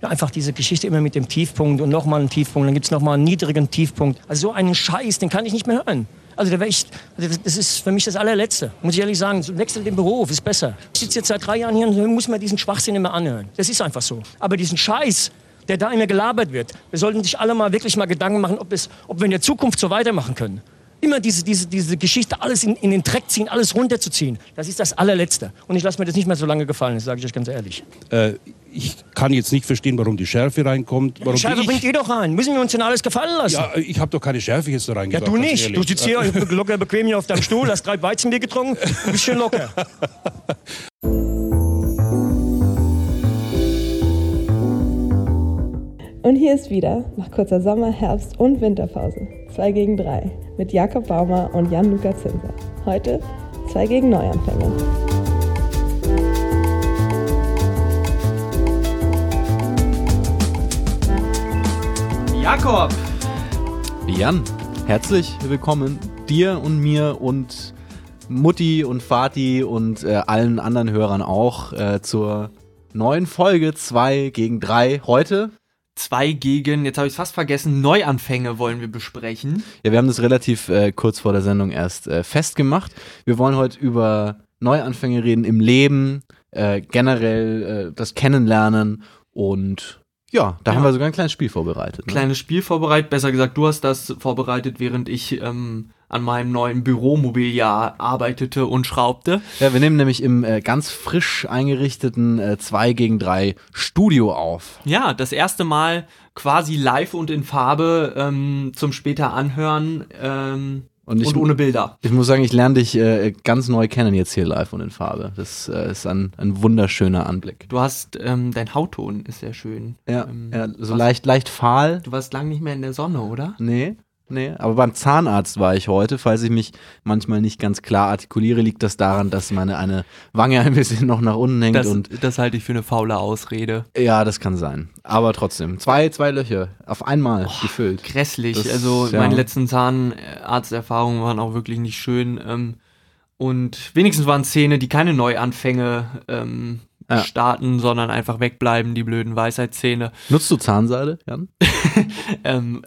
Ja, einfach diese Geschichte immer mit dem Tiefpunkt und nochmal einen Tiefpunkt, dann gibt es nochmal einen niedrigen Tiefpunkt. Also so einen Scheiß, den kann ich nicht mehr hören. Also der ich, also das ist für mich das allerletzte, muss ich ehrlich sagen. Wechsel den Beruf, ist besser. Ich sitze jetzt seit drei Jahren hier und muss mir diesen Schwachsinn immer anhören. Das ist einfach so. Aber diesen Scheiß, der da immer gelabert wird, wir sollten sich alle mal wirklich mal Gedanken machen, ob, es, ob wir in der Zukunft so weitermachen können immer diese, diese, diese Geschichte, alles in, in den Dreck ziehen, alles runterzuziehen, das ist das allerletzte. Und ich lasse mir das nicht mehr so lange gefallen, das sage ich euch ganz ehrlich. Äh, ich kann jetzt nicht verstehen, warum die Schärfe reinkommt. Warum die Schärfe bringt ihr doch rein. Müssen wir uns denn alles gefallen lassen? Ja, ich habe doch keine Schärfe jetzt da reingebracht. Ja, du nicht. Du sitzt hier locker bequem hier auf deinem Stuhl, hast drei Weizenbier getrunken und bist schön locker. Und hier ist wieder, nach kurzer Sommer-, Herbst- und Winterpause, 2 gegen 3 mit Jakob Baumer und Jan-Luca Zinser. Heute 2 gegen Neuanfänger. Jakob! Jan, herzlich willkommen dir und mir und Mutti und Vati und äh, allen anderen Hörern auch äh, zur neuen Folge 2 gegen 3. Heute zwei gegen, jetzt habe ich es fast vergessen, Neuanfänge wollen wir besprechen. Ja, wir haben das relativ äh, kurz vor der Sendung erst äh, festgemacht. Wir wollen heute über Neuanfänge reden im Leben, äh, generell äh, das Kennenlernen und ja, da ja. haben wir sogar ein kleines Spiel vorbereitet. Ne? Kleines Spiel vorbereitet, besser gesagt, du hast das vorbereitet, während ich ähm, an meinem neuen Büromobiliar arbeitete und schraubte. Ja, wir nehmen nämlich im äh, ganz frisch eingerichteten äh, 2 gegen 3 Studio auf. Ja, das erste Mal quasi live und in Farbe ähm, zum später anhören. Ähm, und, ich, und, ohne Bilder. Ich muss sagen, ich lerne dich äh, ganz neu kennen jetzt hier live und in Farbe. Das äh, ist ein, ein wunderschöner Anblick. Du hast, ähm, dein Hautton ist sehr schön. Ja, ähm, ja so leicht, leicht fahl. Du warst lang nicht mehr in der Sonne, oder? Nee. Nee, aber beim Zahnarzt war ich heute. Falls ich mich manchmal nicht ganz klar artikuliere, liegt das daran, dass meine eine Wange ein bisschen noch nach unten hängt. Das, und das halte ich für eine faule Ausrede. Ja, das kann sein. Aber trotzdem, zwei, zwei Löcher auf einmal oh, gefüllt. Grässlich. Das, also ja. meine letzten Zahnarzterfahrungen waren auch wirklich nicht schön. Ähm, und wenigstens waren Zähne, die keine Neuanfänge ähm, ja. starten, sondern einfach wegbleiben, die blöden Weisheitszähne. Nutzt du Zahnseide, Jan? ähm,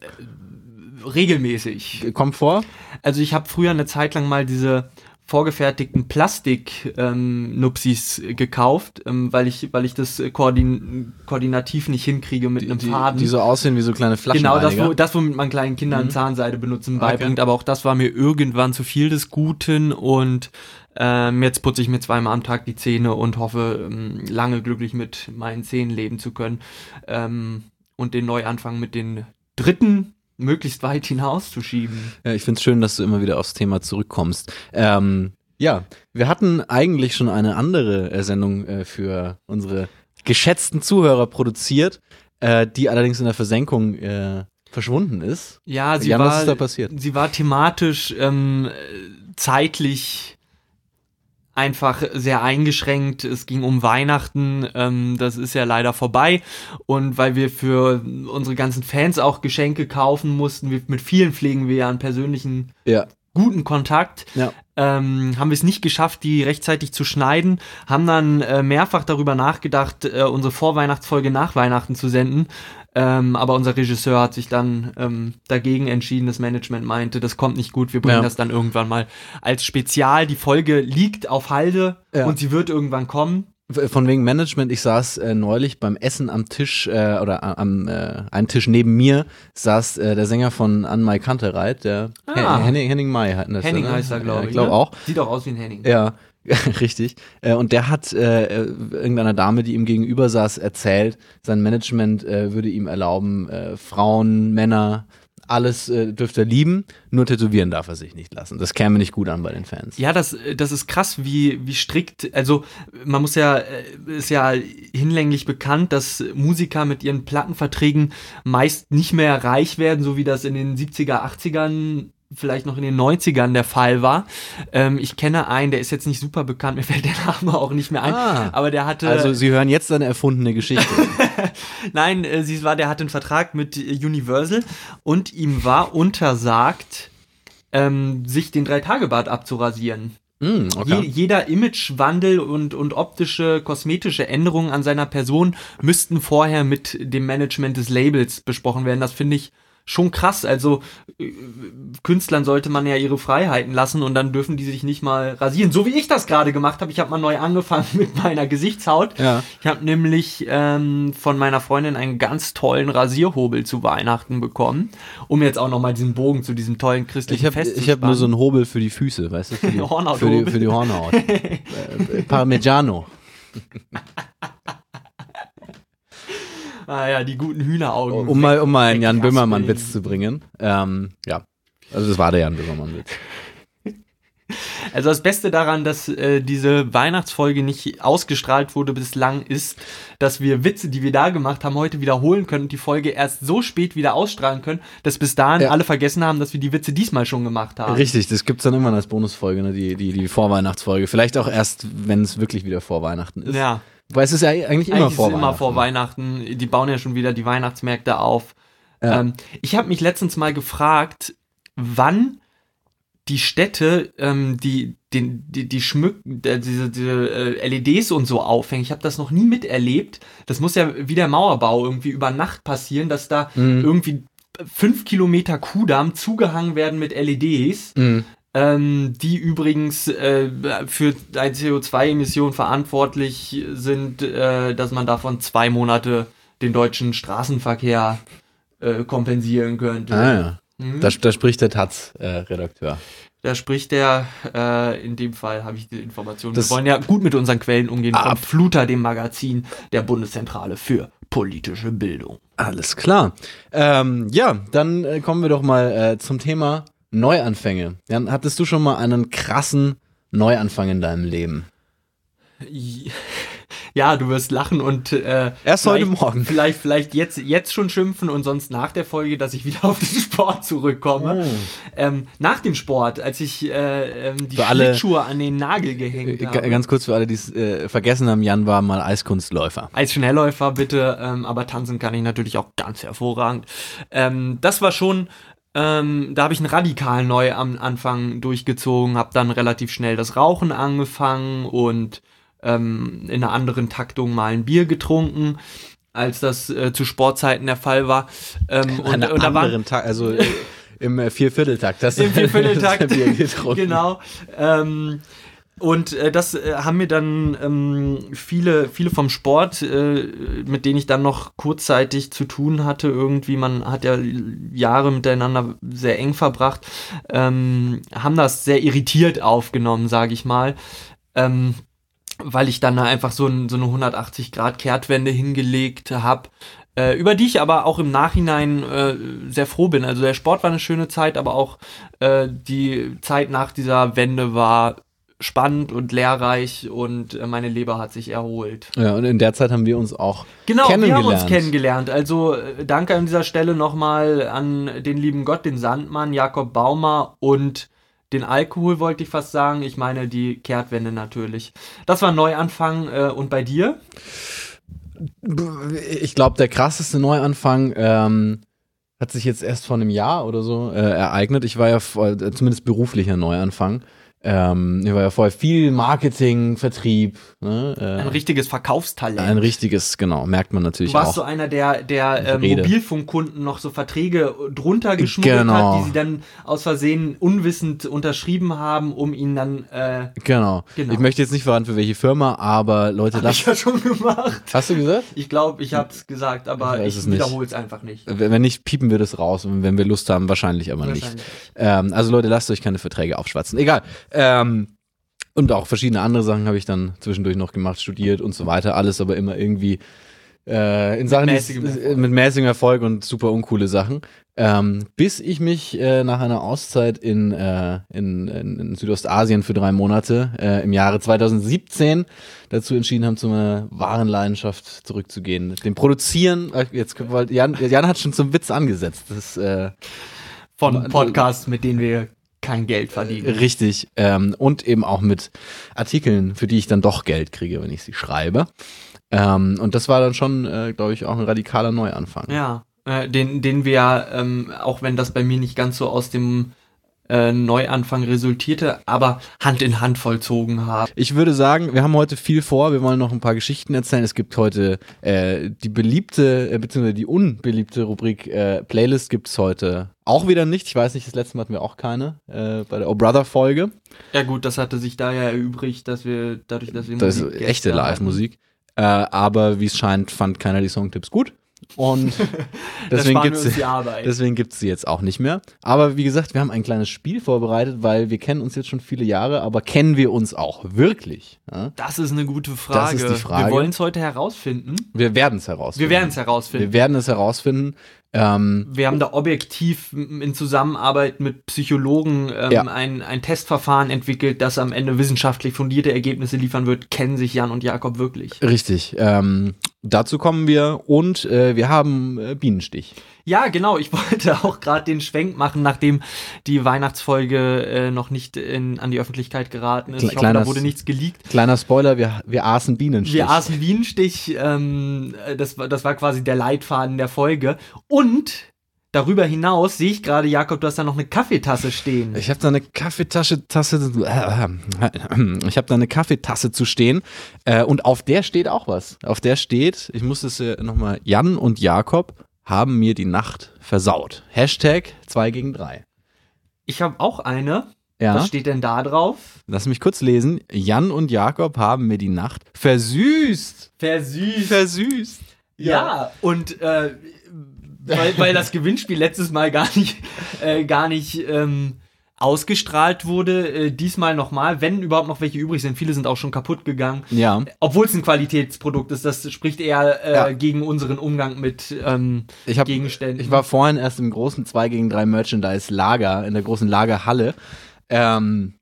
regelmäßig. Kommt vor? Also ich habe früher eine Zeit lang mal diese vorgefertigten Plastik-Nupsis ähm, gekauft, ähm, weil ich, weil ich das koordin koordinativ nicht hinkriege mit einem Faden. Die so aussehen wie so kleine Flaschen. Genau, das, wo, das, womit man kleinen Kindern mhm. Zahnseide benutzen beibringt. Okay. Aber auch das war mir irgendwann zu viel des Guten und ähm, jetzt putze ich mir zweimal am Tag die Zähne und hoffe, ähm, lange glücklich mit meinen Zähnen leben zu können. Ähm, und den Neuanfang mit den dritten möglichst weit hinauszuschieben. Ja, ich finde es schön, dass du immer wieder aufs Thema zurückkommst. Ähm, ja, wir hatten eigentlich schon eine andere äh, Sendung äh, für unsere geschätzten Zuhörer produziert, äh, die allerdings in der Versenkung äh, verschwunden ist. Ja, sie Jan, war, was ist da passiert? Sie war thematisch ähm, zeitlich einfach sehr eingeschränkt. Es ging um Weihnachten, ähm, das ist ja leider vorbei. Und weil wir für unsere ganzen Fans auch Geschenke kaufen mussten, wir, mit vielen pflegen wir ja einen persönlichen ja. guten Kontakt. Ja. Ähm, haben wir es nicht geschafft, die rechtzeitig zu schneiden, haben dann äh, mehrfach darüber nachgedacht, äh, unsere Vorweihnachtsfolge nach Weihnachten zu senden. Ähm, aber unser Regisseur hat sich dann ähm, dagegen entschieden. Das Management meinte, das kommt nicht gut. Wir bringen ja. das dann irgendwann mal als Spezial. Die Folge liegt auf Halde ja. und sie wird irgendwann kommen. Von wegen Management, ich saß äh, neulich beim Essen am Tisch äh, oder am äh, einen Tisch neben mir saß äh, der Sänger von An Mai Kantereit, der ah. Henning, Henning Mai hatten das. Henning heißt er, glaube ich. Ich glaube ne? auch. Sieht auch aus wie ein Henning. Ja. Richtig. Äh, und der hat äh, irgendeiner Dame, die ihm gegenüber saß, erzählt, sein Management äh, würde ihm erlauben, äh, Frauen, Männer, alles äh, dürfte er lieben, nur tätowieren darf er sich nicht lassen. Das käme nicht gut an bei den Fans. Ja, das, das ist krass, wie, wie strikt, also man muss ja, äh, ist ja hinlänglich bekannt, dass Musiker mit ihren Plattenverträgen meist nicht mehr reich werden, so wie das in den 70er, 80ern vielleicht noch in den 90ern der Fall war. Ähm, ich kenne einen, der ist jetzt nicht super bekannt, mir fällt der Name auch nicht mehr ein, ah, aber der hatte... Also Sie hören jetzt eine erfundene Geschichte. Nein, äh, sie war, der hatte einen Vertrag mit Universal und ihm war untersagt, ähm, sich den Drei-Tage-Bart abzurasieren. Mm, Je, jeder Imagewandel und, und optische, kosmetische Änderungen an seiner Person müssten vorher mit dem Management des Labels besprochen werden. Das finde ich schon krass. Also äh, Künstlern sollte man ja ihre Freiheiten lassen und dann dürfen die sich nicht mal rasieren. So wie ich das gerade gemacht habe. Ich habe mal neu angefangen mit meiner Gesichtshaut. Ja. Ich habe nämlich ähm, von meiner Freundin einen ganz tollen Rasierhobel zu Weihnachten bekommen, um jetzt auch nochmal diesen Bogen zu diesem tollen christlichen Ich habe Fest ich zu hab nur so einen Hobel für die Füße, weißt du? Für die, Hornhauthobel. für die, für die Hornhaut. äh, Parmigiano. Ah ja, die guten Hühneraugen. Um mal, um mal einen Jan. Böhmermann-Witz zu bringen. Ähm, ja. Also das war der Jan Böhmermann-Witz. Also das Beste daran, dass äh, diese Weihnachtsfolge nicht ausgestrahlt wurde bislang, ist, dass wir Witze, die wir da gemacht haben, heute wiederholen können und die Folge erst so spät wieder ausstrahlen können, dass bis dahin Ja. alle vergessen haben, dass wir die Witze diesmal schon gemacht haben. Richtig, das gibt's dann immer als Bonusfolge, ne? die, die, die Vorweihnachtsfolge. Vielleicht auch erst, wenn es wirklich wieder vor Weihnachten ist. Ja, Weil es ist ja eigentlich immer eigentlich vor ist es immer Weihnachten. vor Weihnachten. Die bauen ja schon wieder die Weihnachtsmärkte auf. Ja. Ähm, ich habe mich letztens mal gefragt, wann die Städte ähm, die den die die schmück äh, diese, diese äh, LEDs und so aufhängen. Ich habe das noch nie miterlebt. Das muss ja wie der Mauerbau irgendwie über Nacht passieren, dass da Mhm. irgendwie fünf Kilometer Kudamm zugehangen werden mit LEDs. Mhm. Ähm, die übrigens äh, für eine CO2-Emission verantwortlich sind, äh, dass man davon zwei Monate den deutschen Straßenverkehr äh, kompensieren könnte. Ah, ja. Mhm. Da, da spricht der Taz-Redakteur. Da spricht der, äh, in dem Fall habe ich die Information. Das- Wir wollen ja gut mit unseren Quellen umgehen. Von Ab- Fluter, dem Magazin der Bundeszentrale für politische Bildung. Alles klar. Ähm, ja, dann äh, kommen wir doch mal äh, zum Thema Neuanfänge. Jan, hattest du schon mal einen krassen Neuanfang in deinem Leben? Ja, du wirst lachen und äh, Erst heute Morgen. Vielleicht, vielleicht jetzt, jetzt schon schimpfen und sonst nach der Folge, dass ich wieder auf den Sport zurückkomme. Ähm, nach dem Sport, als ich äh, ähm, die Für alle- Schlittschuhe an den Nagel gehängt Äh, habe. ga- Ganz kurz für alle, die es äh, vergessen haben, Jan war mal Eiskunstläufer. Als Schnellläufer bitte, ähm, aber tanzen kann ich natürlich auch ganz hervorragend. Ähm, das war schon, ähm, da habe ich einen radikal neu am Anfang durchgezogen, habe dann relativ schnell das Rauchen angefangen und ähm, in einer anderen Taktung mal ein Bier getrunken, als das äh, zu Sportzeiten der Fall war. Ähm, und, An und anderen Tag, also im Viervierteltakt. du- im Viervierteltakt. das Bier getrunken. genau. Ähm, und äh, das äh, haben mir dann ähm, viele, viele vom Sport, äh, mit denen ich dann noch kurzzeitig zu tun hatte, irgendwie, man hat ja Jahre miteinander sehr eng verbracht, ähm, haben das sehr irritiert aufgenommen, sage ich mal. Ähm, weil ich dann da einfach so, ein, so eine 180-Grad-Kehrtwende hingelegt habe, äh, über die ich aber auch im Nachhinein äh, sehr froh bin. Also der Sport war eine schöne Zeit, aber auch äh, die Zeit nach dieser Wende war spannend und lehrreich und äh, meine Leber hat sich erholt. Ja, und in der Zeit haben wir uns auch Genau, wir haben kennengelernt. uns kennengelernt. Also äh, danke an dieser Stelle nochmal an den lieben Gott, den Sandmann, Jakob Baumer und den Alkohol wollte ich fast sagen. Ich meine die Kehrtwende natürlich. Das war ein Neuanfang. Äh, und bei dir? Ich glaube, der krasseste Neuanfang ähm, hat sich jetzt erst vor einem Jahr oder so äh, ereignet. Ich war ja vor, äh, zumindest beruflicher Neuanfang. Ähm, ich war ja vorher viel Marketing, Vertrieb. Ne, Ein äh, richtiges Verkaufstalent. ein richtiges, genau, merkt man natürlich Du warst auch. so einer der, der äh. Mobilfunkkunden noch so Verträge drunter geschmuggelt Genau. hat, die sie dann aus Versehen unwissend unterschrieben haben, um ihn dann, äh, genau. Genau. Ich möchte jetzt nicht verraten, für welche Firma, aber Leute, hab ich lasst. ja schon gemacht. Hast du gesagt? Ich glaube, ich habe es gesagt, aber Ich ich, nicht. wiederhole es einfach nicht. Wenn nicht, piepen wir das raus. Und wenn wir Lust haben, wahrscheinlich aber nicht. Wahrscheinlich. Ähm, also Leute, lasst euch keine Verträge aufschwatzen. Egal. Ähm, und auch verschiedene andere Sachen habe ich dann zwischendurch noch gemacht, studiert und so weiter. Alles aber immer irgendwie äh, in Sachen, die- mäßigem Erfolg. mit mäßigem Erfolg und super uncoole Sachen. Ähm, bis ich mich äh, nach einer Auszeit in, äh, in, in, Südostasien für drei Monate äh, im Jahre 2017 dazu entschieden haben, zu meiner wahren Leidenschaft zurückzugehen. Dem Produzieren, äh, jetzt wollt- Jan, Jan hat schon zum Witz angesetzt. Das äh, Von Podcasts, mit denen wir kein Geld verdienen. Richtig. Ähm, und eben auch mit Artikeln, für die ich dann doch Geld kriege, wenn ich sie schreibe. Ähm, und das war dann schon, äh, glaube ich, auch ein radikaler Neuanfang. Ja, äh, den, den wir, ähm, auch wenn das bei mir nicht ganz so aus dem äh, Neuanfang resultierte, aber Hand in Hand vollzogen haben. Ich würde sagen, wir haben heute viel vor. Wir wollen noch ein paar Geschichten erzählen. Es gibt heute äh, die beliebte, äh, beziehungsweise die unbeliebte Rubrik äh, Playlist gibt es heute auch wieder nicht. Ich weiß nicht, das letzte Mal hatten wir auch keine äh, bei der Oh Brother Folge. Ja gut, das hatte sich da ja erübrigt, dass wir dadurch, dass wir Das ist Musikgäste echte. Live-Musik. Äh, aber wie es scheint, fand keiner die Songtipps gut. Und deswegen gibt es die Arbeit. deswegen gibt's sie jetzt auch nicht mehr. Aber wie gesagt, wir haben ein kleines Spiel vorbereitet, weil wir kennen uns jetzt schon viele Jahre, aber kennen wir uns auch wirklich? Ja? Das ist eine gute Frage. ist die Frage. Wir wollen es heute herausfinden. Wir werden es herausfinden. Wir werden es herausfinden. Wir werden es herausfinden. Ähm, Wir haben da objektiv in Zusammenarbeit mit Psychologen ähm, Ja. ein, ein Testverfahren entwickelt, das am Ende wissenschaftlich fundierte Ergebnisse liefern wird. Kennen sich Jan und Jakob wirklich? richtig. Ähm, dazu kommen wir und äh, wir haben äh, Bienenstich. Ja, genau. Ich wollte auch gerade den Schwenk machen, nachdem die Weihnachtsfolge äh, noch nicht in, an die Öffentlichkeit geraten ist. Kle- Ich hoffe, da wurde nichts geleakt. Kleiner Spoiler, wir, wir aßen Bienenstich. Wir aßen Bienenstich, ähm, das, war- das war quasi der Leitfaden der Folge. Und darüber hinaus sehe ich gerade, Jakob, du hast da noch eine Kaffeetasse stehen. Ich habe da eine Kaffeetasche, Tasse, ich habe da eine Kaffeetasse zu stehen äh, und auf der steht auch was. Auf der steht, ich muss es äh, nochmal, Jan und Jakob haben mir die Nacht versaut. Hashtag 2 gegen 3. Ich habe auch eine. Ja, Was steht denn da drauf? lass mich kurz lesen. Jan und Jakob haben mir die Nacht versüßt. Versüßt. Versüßt. Ja, und äh, weil, weil das Gewinnspiel letztes Mal gar nicht, äh, gar nicht ähm, ausgestrahlt wurde, äh, diesmal nochmal, wenn überhaupt noch welche übrig sind. Viele sind auch schon kaputt gegangen. Ja, Obwohl es ein Qualitätsprodukt ist, das spricht eher äh, Ja. gegen unseren Umgang mit ähm, ich, hab, Gegenständen. ich war vorhin erst im großen 2 gegen 3 Merchandise-Lager, in der großen Lagerhalle. Ähm,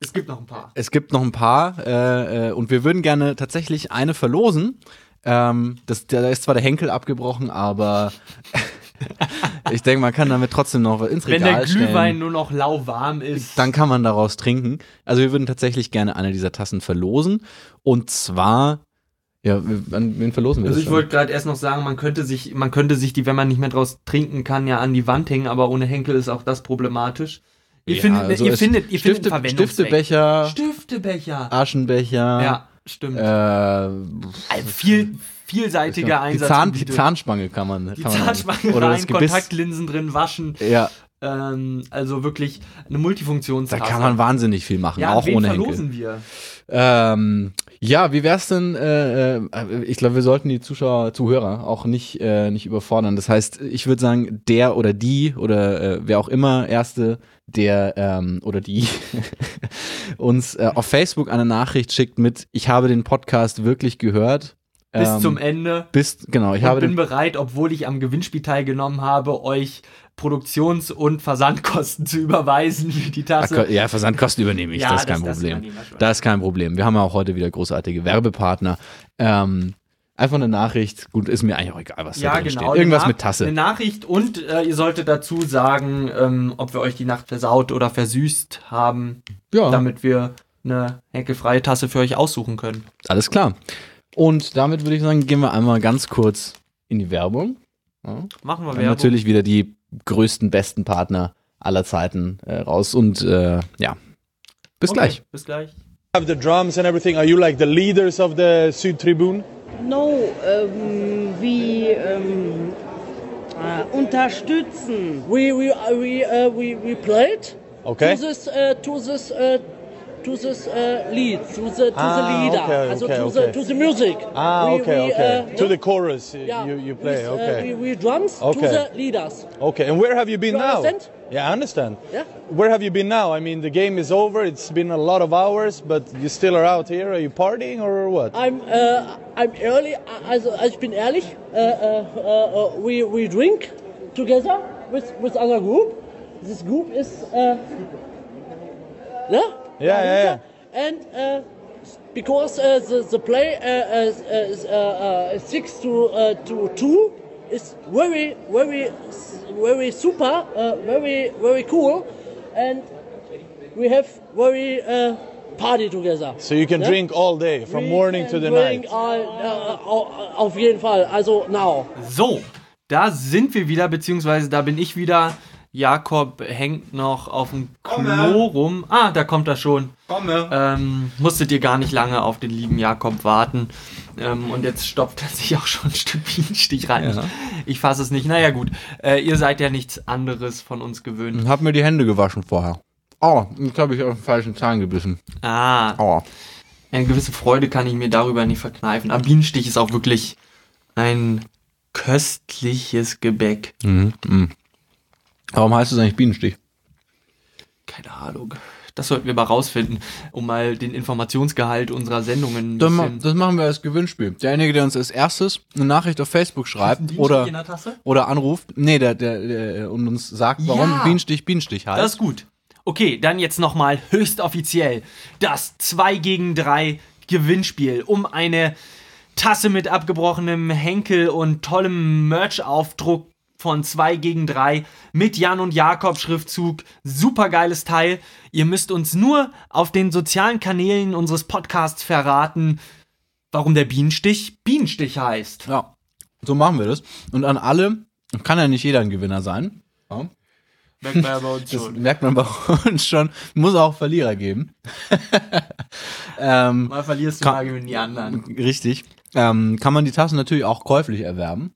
es gibt noch ein paar. Es gibt noch ein paar äh, äh, und wir würden gerne tatsächlich eine verlosen. Ähm, das, da ist zwar der Henkel abgebrochen, aber ich denke, man kann damit trotzdem noch ins Wenn Regal der Glühwein stellen. nur noch lauwarm ist. Dann kann man daraus trinken. Also wir würden tatsächlich gerne eine dieser Tassen verlosen. Und zwar, ja, wir- an wen verlosen wir Also das ich schon? wollte gerade erst noch sagen, man könnte sich, man könnte sich die, wenn man nicht mehr draus trinken kann, ja an die Wand hängen, aber ohne Henkel ist auch das problematisch. Ihr Ja, findet, also ihr findet, ihr findet Stifte, Verwendungszweck. Stiftebecher, Stiftebecher. Aschenbecher, Ja, stimmt. äh, Ein viel, vielseitiger die, Einsatz. Zahn, die Zahnspange kann man. die kann man Zahnspange oder rein. Kontaktlinsen drin waschen. Ja, Ähm, also wirklich eine da Multifunktionstasse. kann man wahnsinnig viel machen, ja, auch wen ohne Henkel. verlosen wir? Ähm, ja, wie wär's denn? Äh, äh, ich glaube, wir sollten die Zuschauer, Zuhörer auch nicht äh, nicht überfordern. Das heißt, ich würde sagen, der oder die oder äh, wer auch immer erste, der ähm, oder die uns äh, auf Facebook eine Nachricht schickt mit: Ich habe den Podcast wirklich gehört. Bis Ähm, zum Ende. Bis genau, ich habe bin bereit, obwohl ich am Gewinnspiel teilgenommen habe, euch Produktions- und Versandkosten zu überweisen für die Tasse. ja Versandkosten übernehme ich. Ja, das ist kein das- Problem. Das ist kein Problem. Wir haben ja auch heute wieder großartige Werbepartner. Ähm, einfach eine Nachricht. Gut, ist mir eigentlich auch egal, was da Ja, drin genau. steht. Irgendwas mit Tasse. Eine Nachricht und äh, ihr solltet dazu sagen, ähm, ob wir euch die Nacht versaut oder versüßt haben, Ja, damit wir eine henkelfreie Tasse für euch aussuchen können. alles klar. Und damit würde ich sagen, gehen wir einmal ganz kurz in die Werbung. Ja. Machen wir haben Werbung. natürlich wieder die größten, besten Partner aller Zeiten äh, raus. Und äh, ja, bis Okay, gleich. Bis gleich. have the drums and everything. Are you like the leaders of the Südtribune? No, ähm, wie ähm, äh, unterstützen. we we uh, we uh, we we played Okay. to this uh, to this uh, to this uh, lead to the to Ah, the leader okay, also okay, to okay. the to the music Ah, We- okay, we, okay. uh, to the chorus yeah, you, you play. with, uh, we, we drums Okay. to the leaders okay. And where have you been You now? understand? Yeah, I understand. Yeah. Where have you been now? I mean, the game is over. It's been a lot of hours, but you still are out here. Are you partying or what? I'm uh, I'm early also, also ich bin ehrlich uh, uh, uh, uh, we we drink together with with other group this group is uh, yeah Yeah, yeah, yeah. and uh, because uh, the, the play uh, is, is uh, uh, six to uh, to two is very very very super uh, very very cool and we have very uh, party together So you can Yeah? drink all day, from We morning to the drink night. all, uh, auf jeden Fall also now So, da sind wir wieder, beziehungsweise da bin ich wieder. Jakob hängt noch auf dem Klo rum. Ah, da kommt er schon. Komme. Ähm, musstet ihr gar nicht lange auf den lieben Jakob warten. Ähm, und jetzt stopft er sich auch schon ein Stück Bienenstich rein. Ja. Ich, ich fasse es nicht. Naja, gut. Äh, ihr seid ja nichts anderes von uns gewöhnt. Hab mir die Hände gewaschen vorher. Aua, jetzt habe ich auf den falschen Zahn gebissen. Ah, Aua. eine gewisse Freude kann ich mir darüber nicht verkneifen. Aber Bienenstich ist auch wirklich ein köstliches Gebäck. Mhm. Mhm. Warum heißt es eigentlich Bienenstich? Keine Ahnung. Das sollten wir mal rausfinden, um mal den Informationsgehalt unserer Sendungen Das, ma das machen wir als Gewinnspiel. Derjenige, der uns als erstes eine Nachricht auf Facebook schreibt oder, oder anruft, nee, der, der, der und uns sagt, warum Ja. Bienenstich Bienenstich heißt. Das ist gut. Okay, dann jetzt nochmal höchst offiziell das 2 gegen 3 Gewinnspiel um eine Tasse mit abgebrochenem Henkel und tollem Merch-Aufdruck von 2 gegen 3 mit Jan und Jakob Schriftzug. Super geiles Teil. Ihr müsst uns nur auf den sozialen Kanälen unseres Podcasts verraten, warum der Bienenstich Bienenstich heißt. Ja, so machen wir das. Und an alle, kann ja nicht jeder ein Gewinner sein. Ja. Merkt man ja bei uns Das schon. merkt man bei uns schon. Muss auch Verlierer geben. ähm, Mal verlierst du, Kann- mal gewinnen die anderen. richtig. Ähm, kann man die Tassen natürlich auch käuflich erwerben.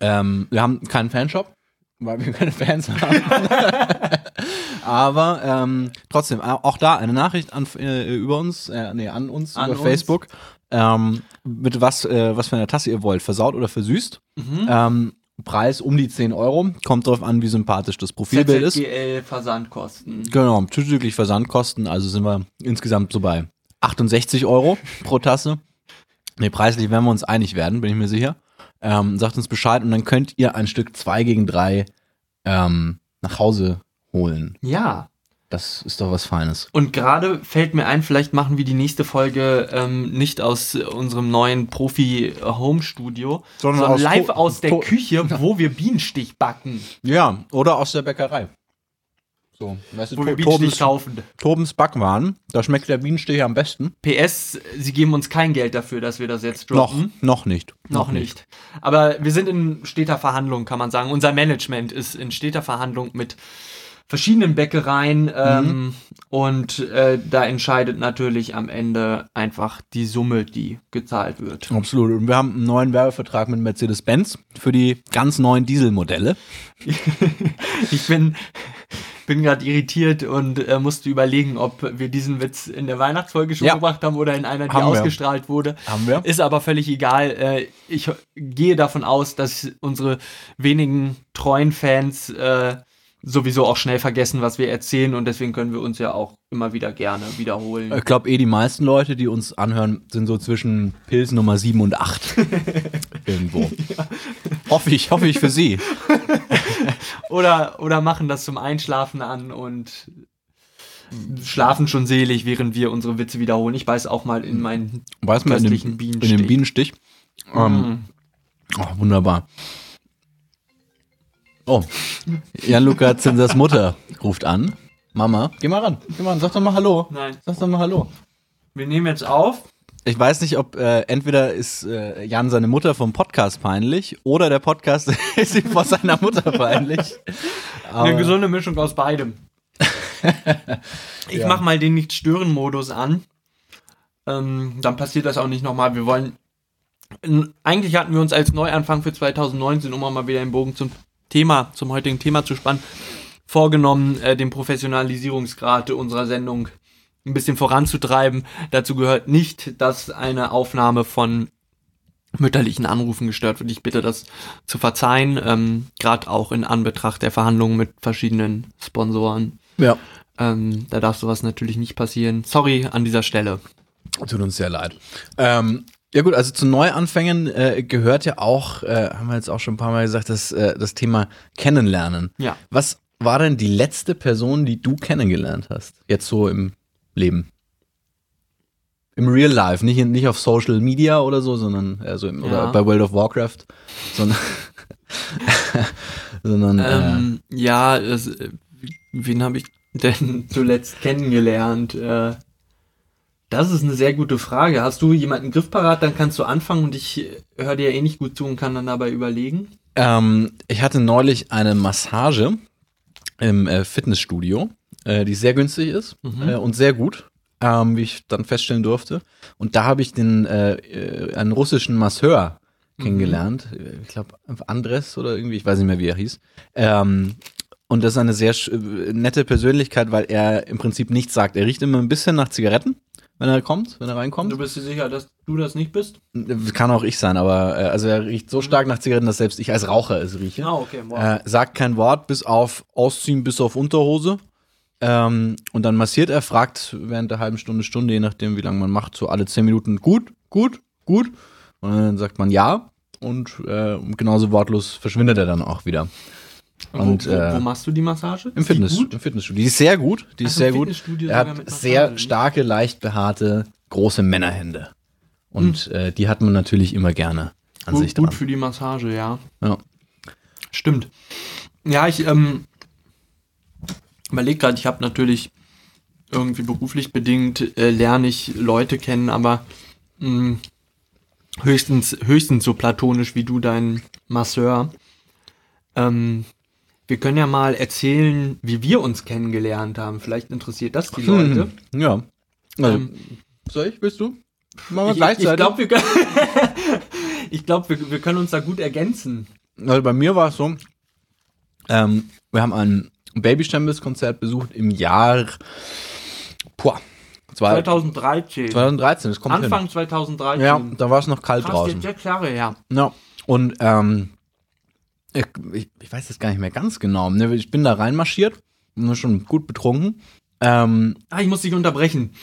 Ähm, wir haben keinen Fanshop, weil wir keine Fans haben. Aber ähm, trotzdem, au- auch da eine Nachricht an, äh, über uns, äh, nee, an uns An über uns. Facebook. Ähm, mit was, äh, was für eine Tasse ihr wollt, versaut oder versüßt. Mhm. Ähm, Preis um die 10 Euro. Kommt drauf an, wie sympathisch das Profilbild ist. Versandkosten. Genau, zuzüglich Versandkosten, also sind wir insgesamt so bei 68 Euro pro Tasse. Ne, preislich werden wir uns einig werden, bin ich mir sicher. Ähm, sagt uns Bescheid und dann könnt ihr ein Stück 2 gegen 3 ähm, nach Hause holen. Ja. Das ist doch was Feines. Und gerade fällt mir ein, vielleicht machen wir die nächste Folge ähm, nicht aus unserem neuen Profi-Home-Studio, Sondern sondern aus live aus der Küche, wo wir Bienenstich backen. Ja, oder aus der Bäckerei. So, weißt du, Wo wir Tobens, kaufen. Tobens Backwaren, da schmeckt der Bienenstich am besten. PS, sie geben uns kein Geld dafür, dass wir das jetzt Noch, droppen. noch nicht. Noch nicht. Aber wir sind in steter Verhandlung, kann man sagen. Unser Management ist in steter Verhandlung mit verschiedenen Bäckereien ähm, und äh, da entscheidet natürlich am Ende einfach die Summe, die gezahlt wird. Absolut. Und wir haben einen neuen Werbevertrag mit Mercedes-Benz für die ganz neuen Dieselmodelle. Ich bin, bin gerade irritiert und äh, musste überlegen, ob wir diesen Witz in der Weihnachtsfolge schon Ja. gebracht haben oder in einer, die Haben wir. ausgestrahlt wurde. Haben wir. Ist aber völlig egal. Äh, ich gehe davon aus, dass unsere wenigen treuen Fans äh, sowieso auch schnell vergessen, was wir erzählen und deswegen können wir uns ja auch immer wieder gerne wiederholen. Ich glaube, eh die meisten Leute, die uns anhören, sind so zwischen Pilz Nummer 7 und 8. Irgendwo. Hoffe ich, hoffe ich für sie. Oder, oder machen das zum Einschlafen an und schlafen schon selig, während wir unsere Witze wiederholen. Ich beiß auch mal in meinen Weiß man in Köstlichen dem, in Bienenstich. dem Bienenstich. Ähm, Mm. oh, wunderbar. Oh, Jan-Luca Zinsers Mutter ruft an. Mama, geh mal ran. Geh mal ran, sag doch mal Hallo. Nein. Sag doch mal Hallo. Wir nehmen jetzt auf. Ich weiß nicht, ob äh, entweder ist äh, Jan seine Mutter vom Podcast peinlich oder der Podcast ist ihm vor seiner Mutter peinlich. Eine gesunde Mischung aus beidem. ich Ja. mach mal den Nicht-Stören-Modus an. Ähm, dann passiert das auch nicht nochmal. Wir wollen. Eigentlich hatten wir uns als Neuanfang für 2019, um mal wieder den Bogen zum Thema, zum heutigen Thema zu spannen, vorgenommen, äh, den Professionalisierungsgrad unserer Sendung ein bisschen voranzutreiben. Dazu gehört nicht, dass eine Aufnahme von mütterlichen Anrufen gestört wird. Ich bitte das zu verzeihen, ähm, gerade auch in Anbetracht der Verhandlungen mit verschiedenen Sponsoren. Ja. Ähm, da darf sowas natürlich nicht passieren. Sorry an dieser Stelle. Tut uns sehr leid. Ähm, ja gut, also zu Neuanfängen äh, gehört ja auch, äh, haben wir jetzt auch schon ein paar Mal gesagt, das, äh, das Thema Kennenlernen. Ja. Was war denn die letzte Person, die du kennengelernt hast? Jetzt so im Leben? Im Real Life, nicht, in, nicht auf Social Media oder so, sondern also im, Ja. oder bei World of Warcraft, sondern, sondern äh, Ähm, ja, es, äh, wen habe ich denn zuletzt kennengelernt? Äh, das ist eine sehr gute Frage. Hast du jemanden griffparat, dann kannst du anfangen und ich höre dir eh nicht gut zu und kann dann dabei überlegen. Ähm, ich hatte neulich eine Massage im äh, Fitnessstudio, äh, die sehr günstig ist äh, und sehr gut, ähm, wie ich dann feststellen durfte. Und da habe ich den äh, einen russischen Masseur kennengelernt. Ich glaube, Andres oder irgendwie, ich weiß nicht mehr, wie er hieß. Ähm, und das ist eine sehr äh, nette Persönlichkeit, weil er im Prinzip nichts sagt. Er riecht immer ein bisschen nach Zigaretten, wenn er kommt, wenn er reinkommt. bist dir sicher, dass du das nicht bist? Kann auch ich sein, aber äh, also er riecht so stark nach Zigaretten, dass selbst ich als Raucher es rieche. Ah, okay, wow. Äh, sagt kein Wort, bis auf Ausziehen, bis auf Unterhose. Ähm, und dann massiert er, fragt während der halben Stunde, Stunde, je nachdem, wie lange man macht, so alle zehn Minuten, gut, gut, gut. Und dann sagt man ja. Und äh, genauso wortlos verschwindet er dann auch wieder. Und, wo, wo, äh, wo machst du die Massage? Im, Fitness, im Fitnessstudio. Die ist sehr gut. Die ist im sehr gut. Er hat sehr starke, leicht behaarte, große Männerhände. Und Hm. äh, die hat man natürlich immer gerne an sich Gut, dran. gut für die Massage, ja. Ja. Stimmt. Ja, ich ähm, überlege gerade, ich habe natürlich irgendwie beruflich bedingt, äh, lerne ich Leute kennen, aber mh, höchstens, höchstens so platonisch wie du, dein Masseur. Ähm, wir können ja mal erzählen, wie wir uns kennengelernt haben. Vielleicht interessiert das die Leute. Hm. Ja. Also, Ähm, soll ich? Willst du? Machen wir Ich, ich gleichzeitig. glaube, wir, können- ich glaub, wir, wir können uns da gut ergänzen. Also bei mir war es so, ähm, wir haben ein Babystempels-Konzert besucht im Jahr boah, zwei, 2013. 2013, das kommt Anfang hin. 2013. Ja, da war es noch kalt Krass, draußen. sechs Jahre her. Ja, und ähm, ich, ich, ich weiß das gar nicht mehr ganz genau. ne, Ich bin da reinmarschiert, bin schon gut betrunken. Ähm, Ah, ich muss dich unterbrechen.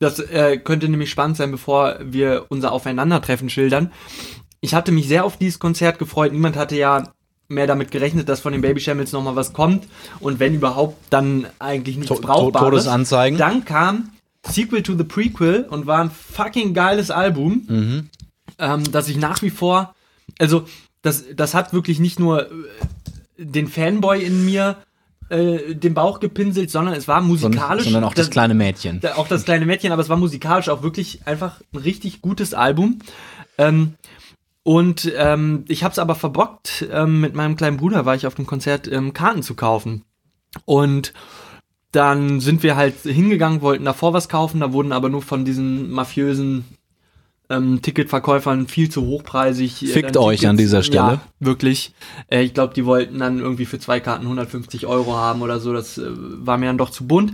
Das äh, könnte nämlich spannend sein, bevor wir unser Aufeinandertreffen schildern. Ich hatte mich sehr auf dieses Konzert gefreut. Niemand hatte ja mehr damit gerechnet, dass von den Baby Shambles noch mal was kommt. Und wenn überhaupt, dann eigentlich nichts To- Brauchbares. Todesanzeigen. Dann kam Sequel to the Prequel und war ein fucking geiles Album, Mhm. ähm, das ich nach wie vor, also das, das hat wirklich nicht nur äh, den Fanboy in mir äh, den Bauch gepinselt, sondern es war musikalisch. sondern auch das, kleine Mädchen. auch das kleine Mädchen, aber es war musikalisch auch wirklich einfach ein richtig gutes Album. Ähm, und ähm, ich habe es aber verbockt, ähm, mit meinem kleinen Bruder war ich auf dem Konzert ähm, Karten zu kaufen. Und dann sind wir halt hingegangen, wollten davor was kaufen, da wurden aber nur von diesen mafiösen ähm, Ticketverkäufern viel zu hochpreisig. äh, Fickt euch an dieser Stelle. Ja, wirklich. Äh, ich glaube, die wollten dann irgendwie für zwei Karten 150 Euro haben oder so. Das äh, war mir dann doch zu bunt.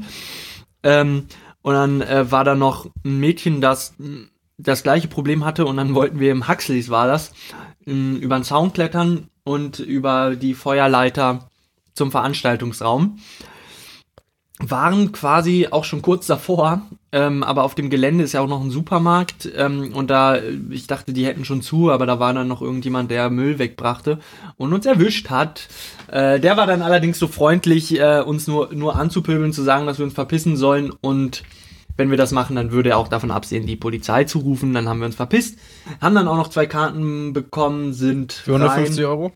Ähm, und dann äh, war da noch ein Mädchen, das mh, das gleiche Problem hatte und dann wollten wir im Huxleys war das mh, über den Zaun klettern und über die Feuerleiter zum Veranstaltungsraum waren quasi auch schon kurz davor, ähm, aber auf dem Gelände ist ja auch noch ein Supermarkt ähm, und da, ich dachte, die hätten schon zu, aber da war dann noch irgendjemand, der Müll wegbrachte und uns erwischt hat. Äh, der war dann allerdings so freundlich, äh, uns nur, nur anzupöbeln, zu sagen, dass wir uns verpissen sollen und wenn wir das machen, dann würde er auch davon absehen, die Polizei zu rufen. Dann haben wir uns verpisst, haben dann auch noch zwei Karten bekommen, sind Für 150 rein. Euro?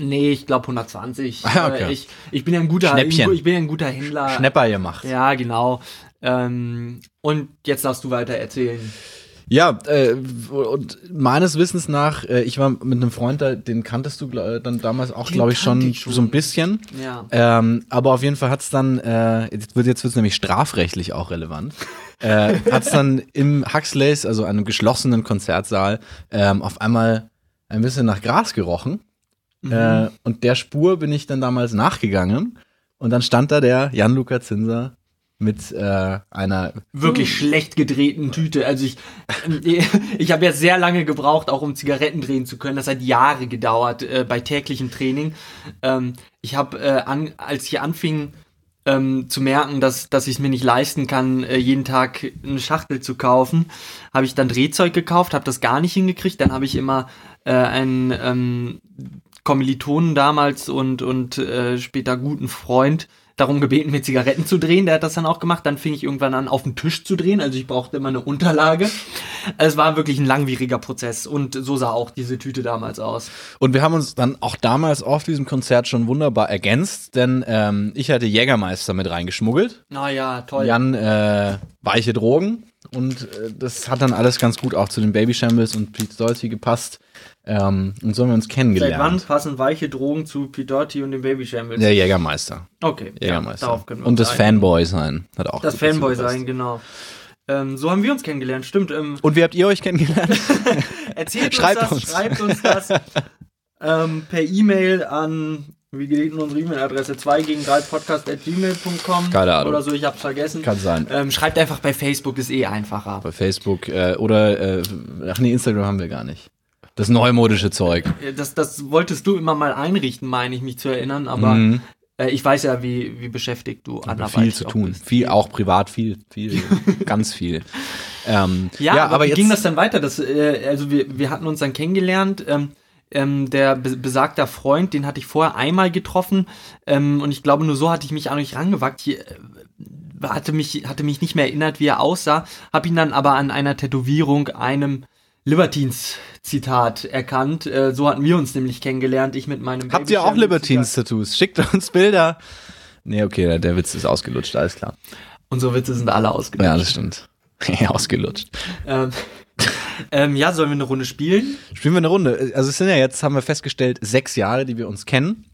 Nee, ich glaube 120. Ah, okay. Äh, ich, ich bin ja ein guter, Schnäppchen. ich bin ja ein guter Händler. Schnepper gemacht. Ja, genau. Ähm, und jetzt darfst du weiter erzählen. Ja, äh, und meines Wissens nach, äh, ich war mit einem Freund da, den kanntest du gl- dann damals auch, glaube ich, schon, schon. so ein bisschen. Ja. Ähm, aber auf jeden Fall hat's dann, äh, jetzt wird jetzt wird's nämlich strafrechtlich auch relevant, äh, hat's dann im Huxleys, also einem geschlossenen Konzertsaal, ähm, auf einmal ein bisschen nach Gras gerochen. Äh, und der Spur bin ich dann damals nachgegangen. Und dann stand da der Jan-Luca Zinser mit äh, einer Wirklich schlecht gedrehten Tüte. Also ich, ich habe ja sehr lange gebraucht, auch um Zigaretten drehen zu können. Das hat Jahre gedauert äh, bei täglichem Training. Ähm, ich habe, äh, an, als ich anfing ähm, zu merken, dass, dass ich es mir nicht leisten kann, äh, jeden Tag eine Schachtel zu kaufen, habe ich dann Drehzeug gekauft, habe das gar nicht hingekriegt. Dann habe ich immer äh, einen ähm, Kommilitonen damals und, und äh, später guten Freund darum gebeten, mir Zigaretten zu drehen. Der hat das dann auch gemacht. Dann fing ich irgendwann an, auf den Tisch zu drehen. Also ich brauchte immer eine Unterlage. Es war wirklich ein langwieriger Prozess. Und so sah auch diese Tüte damals aus. Und wir haben uns dann auch damals auf diesem Konzert schon wunderbar ergänzt, denn ähm, ich hatte Jägermeister mit reingeschmuggelt. Naja, toll. Jan äh, weiche Drogen und äh, das hat dann alles ganz gut auch zu den Baby Shambles und Pete Doherty gepasst. Ähm, und so haben wir uns Seit wann kennengelernt. passen weiche Drogen zu P-Dirty und dem Baby Shambles? Der Jägermeister. Okay, Jägermeister. wir und das. Fanboy sein. Hat auch Das Fanboy sein, genau. Ähm, so haben wir uns kennengelernt, stimmt. Ähm, Und wie habt ihr euch kennengelernt? erzählt Schreibt uns das, uns. schreibt uns das ähm, per E-Mail an, wie denn unsere E-Mail-Adresse? 2 gegen 3 podcast.gmail.com Keine Ahnung. oder so, ich hab's vergessen. Kann sein. Ähm, schreibt einfach bei Facebook, ist eh einfacher. Bei Facebook äh, oder, äh, ach nee, Instagram haben wir gar nicht. Das neumodische Zeug. Das, das wolltest du immer mal einrichten, meine ich mich zu erinnern, aber Mhm. äh, ich weiß ja, wie, wie beschäftigt du anderweitig viel zu tun. bist. Viel, auch privat viel, viel, ganz viel. Ähm, Ja, aber, wie jetzt ging das dann weiter? Das, äh, also wir, wir hatten uns dann kennengelernt. Ähm, ähm, der be besagter Freund, den hatte ich vorher einmal getroffen ähm, und ich glaube, nur so hatte ich mich an euch rangewagt. Hier, äh, hatte mich, hatte mich nicht mehr erinnert, wie er aussah, habe ihn dann aber an einer Tätowierung einem Libertines-Zitat erkannt. Äh, so hatten wir uns nämlich kennengelernt, ich mit meinem Habt ihr auch. Libertines-Tattoos? Schickt uns Bilder. Nee, okay, der, der Witz ist ausgelutscht, alles klar. Unsere Witze sind alle ausgedacht. Ja, das stimmt. ausgelutscht. Ähm, ähm, ja, sollen wir eine Runde spielen? Spielen wir eine Runde. Also es sind ja jetzt, haben wir festgestellt, sechs Jahre, die wir uns kennen.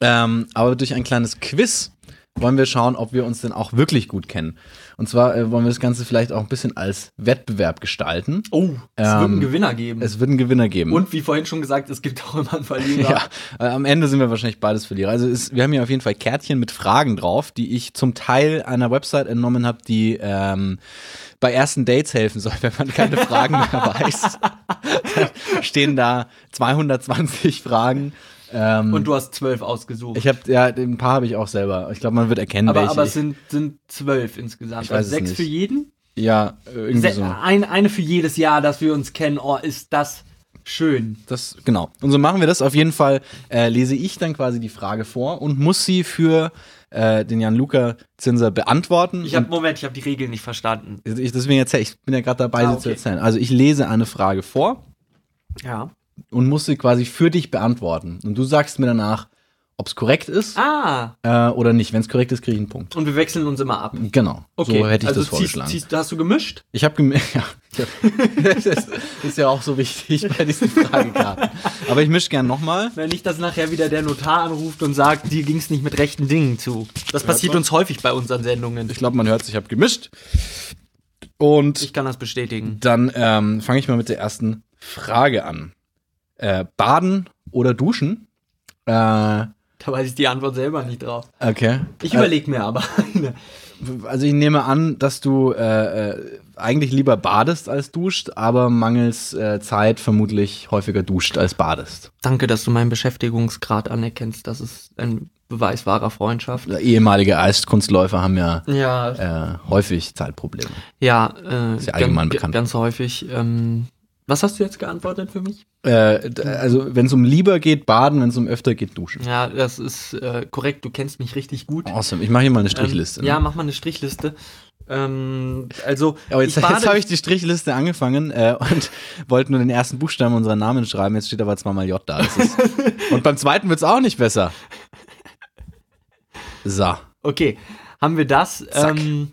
Ähm, aber durch ein kleines Quiz wollen wir schauen, ob wir uns denn auch wirklich gut kennen. Und zwar äh, wollen wir das Ganze vielleicht auch ein bisschen als Wettbewerb gestalten. Oh, es wird einen Ähm, Gewinner geben. Es wird einen Gewinner geben. Und wie vorhin schon gesagt, es gibt auch immer einen Verlierer. Ja, äh, am Ende sind wir wahrscheinlich beides Verlierer. Also es, wir haben hier auf jeden Fall Kärtchen mit Fragen drauf, die ich zum Teil einer Website entnommen habe, die ähm, bei ersten Dates helfen soll, wenn man keine Fragen mehr weiß. Stehen da 220 Fragen. Ähm, Und du hast zwölf ausgesucht. ich habe ja, ein paar habe ich auch selber. Ich glaube, man wird erkennen, aber welche. aber es sind, sind zwölf insgesamt. Ich weiß also sechs für jeden? ja, irgendwie Se so. ein, eine für jedes Jahr, dass wir uns kennen. Oh, ist das schön. Das, genau. Und so machen wir das. Auf jeden Fall äh, lese ich dann quasi die Frage vor und muss sie für äh, den Jan-Luca Zinser beantworten. Ich habe Moment, ich habe die Regeln nicht verstanden. Ich, deswegen erzähl, ich bin ja gerade dabei, Ah, sie zu okay. erzählen. Also ich lese eine Frage vor Ja. Und muss sie quasi für dich beantworten. Und du sagst mir danach, ob es korrekt ist Ah, äh, oder nicht. Wenn es korrekt ist, kriege ich einen Punkt. und wir wechseln uns immer ab. Genau. Okay, So hätte ich also das ziehst, vorgeschlagen. ziehst, hast du gemischt? Ich habe gemerkt, ja, hab, das ist, ist ja auch so wichtig bei diesen Fragekarten. Aber ich mische gern nochmal. Wenn nicht, dass nachher wieder der Notar anruft und sagt, dir ging es nicht mit rechten Dingen zu. Das passiert man. uns häufig bei unseren Sendungen. Ich glaube, man hört, ich habe gemischt. Und Ich kann das bestätigen. dann ähm, fange ich mal mit der ersten Frage an. Äh, baden oder duschen? Äh, Da weiß ich die Antwort selber nicht drauf. okay. Ich überlege mir aber. Also ich nehme an, dass du äh, äh, eigentlich lieber badest als duscht, aber mangels äh, Zeit vermutlich häufiger duscht als badest. Danke, dass du meinen Beschäftigungsgrad anerkennst. Das ist ein Beweis wahrer Freundschaft. Ehemalige Eiskunstläufer haben ja Ja, äh, häufig Zeitprobleme. ja, äh, Ist ja allgemein ganz, bekannt. ganz häufig. Ähm, was hast du jetzt geantwortet für mich? Äh, also wenn es um lieber geht, baden, wenn es um öfter geht, duschen. Ja, das ist äh, korrekt. Du kennst mich richtig gut. Awesome. Ich mache hier mal eine Strichliste. Ähm, ne? ja, mach mal eine Strichliste. Ähm, also, Aber jetzt, jetzt habe ich die Strichliste angefangen äh, und wollte nur den ersten Buchstaben unserer Namen schreiben. Jetzt steht aber zweimal J da. Ist, und beim zweiten wird es auch nicht besser. So. Okay, haben wir das. Ähm,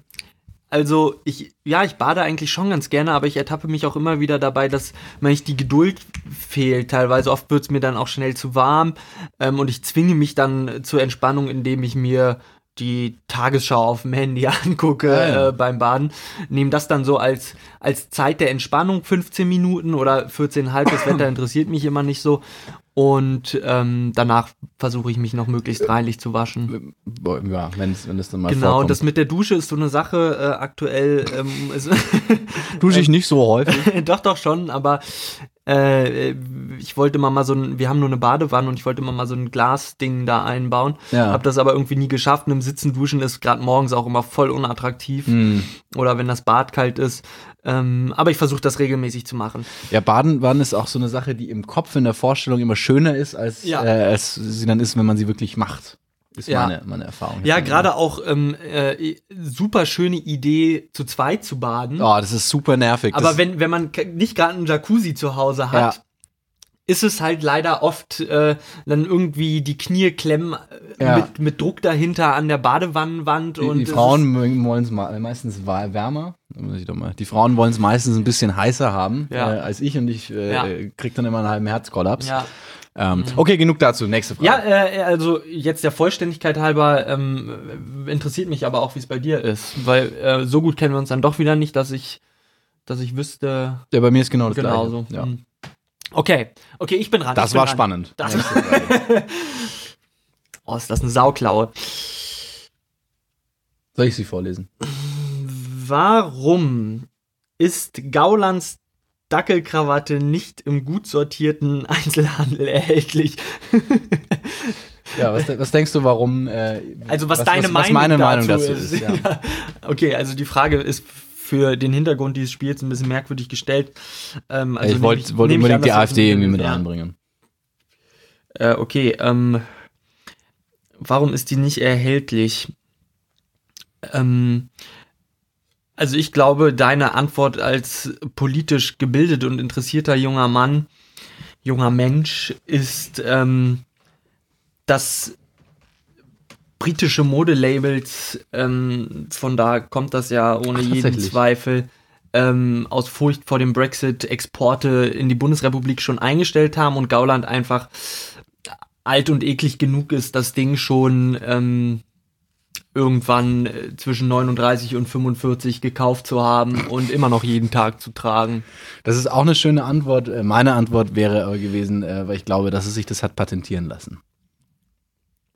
also ich, ja, ich bade eigentlich schon ganz gerne, aber ich ertappe mich auch immer wieder dabei, dass manchmal die Geduld fehlt. Teilweise oft wird es mir dann auch schnell zu warm ähm, und ich zwinge mich dann zur Entspannung, indem ich mir die Tagesschau auf dem Handy angucke Ja, ja. Äh, beim Baden. Nehme das dann so als, als Zeit der Entspannung, 15 Minuten oder 14,5. Das Wetter interessiert mich immer nicht so. Und ähm, danach versuche ich mich noch möglichst reinlich zu waschen. Ja, wenn's, wenn es dann mal Genau, vorkommt. das mit der Dusche ist so eine Sache äh, aktuell. Ähm, es, dusche ich nicht so häufig. doch, doch schon, aber äh, ich wollte mal mal so ein, wir haben nur eine Badewanne und ich wollte mal mal so ein Glasding da einbauen. Ja. Hab das aber irgendwie nie geschafft. Und im Sitzen duschen ist gerade morgens auch immer voll unattraktiv. Hm. Oder wenn das Bad kalt ist. Ähm, aber ich versuche das regelmäßig zu machen. Ja, Baden, Baden ist auch so eine Sache, die im Kopf in der Vorstellung immer schöner ist, als, Ja. äh, als sie dann ist, wenn man sie wirklich macht. Ist Ja. meine, meine Erfahrung. Ja, gerade auch ähm, äh, super schöne Idee, zu zweit zu baden. Oh, das ist super nervig. Aber das, wenn, wenn man nicht gerade einen Jacuzzi zu Hause hat, ist es halt leider oft äh, dann irgendwie die Knie klemmen äh, Ja. mit, mit Druck dahinter an der Badewannenwand Die, und die Frauen wollen es meistens wärmer. Die Frauen wollen es meistens ein bisschen heißer haben Ja. äh, als ich und ich äh, Ja. krieg dann immer einen halben Herzkollaps. Ja. Ähm, okay, genug dazu. Nächste Frage. Ja, äh, also jetzt der Vollständigkeit halber ähm, interessiert mich aber auch, wie es bei dir ist, weil äh, so gut kennen wir uns dann doch wieder nicht, dass ich, dass ich wüsste. Ja, bei mir ist genau das Genauso. Gleiche. Ja. Hm. Okay, okay, ich bin dran. Das bin war dran. spannend. Das-. Oh, ist das eine Sauklaue. Soll ich sie vorlesen? Warum ist Gaulands Dackelkrawatte nicht im gut sortierten Einzelhandel erhältlich? Ja, was, was denkst du, warum? Äh, Also was, deine Meinung, was meine Meinung dazu, dazu ist? ja. okay, also die Frage ist für den Hintergrund dieses Spiels ein bisschen merkwürdig gestellt. Ähm, also ich wollte wollt ich an, unbedingt die AfD irgendwie mit ja. reinbringen. Äh, okay, ähm, warum ist die nicht erhältlich? Ähm, also ich glaube, deine Antwort als politisch gebildet und interessierter junger Mann, junger Mensch, ist, ähm, dass britische Modelabels, ähm, von da kommt das ja ohne Ach, jeden. Zweifel, ähm, aus Furcht vor dem Brexit Exporte in die Bundesrepublik schon eingestellt haben und Gauland einfach alt und eklig genug ist, das Ding schon ähm, irgendwann äh, zwischen 39 und 45 gekauft zu haben und immer noch jeden Tag zu tragen. Das ist auch eine schöne Antwort. Äh, Meine Antwort wäre aber gewesen, äh, weil ich glaube, dass es sich das hat patentieren lassen.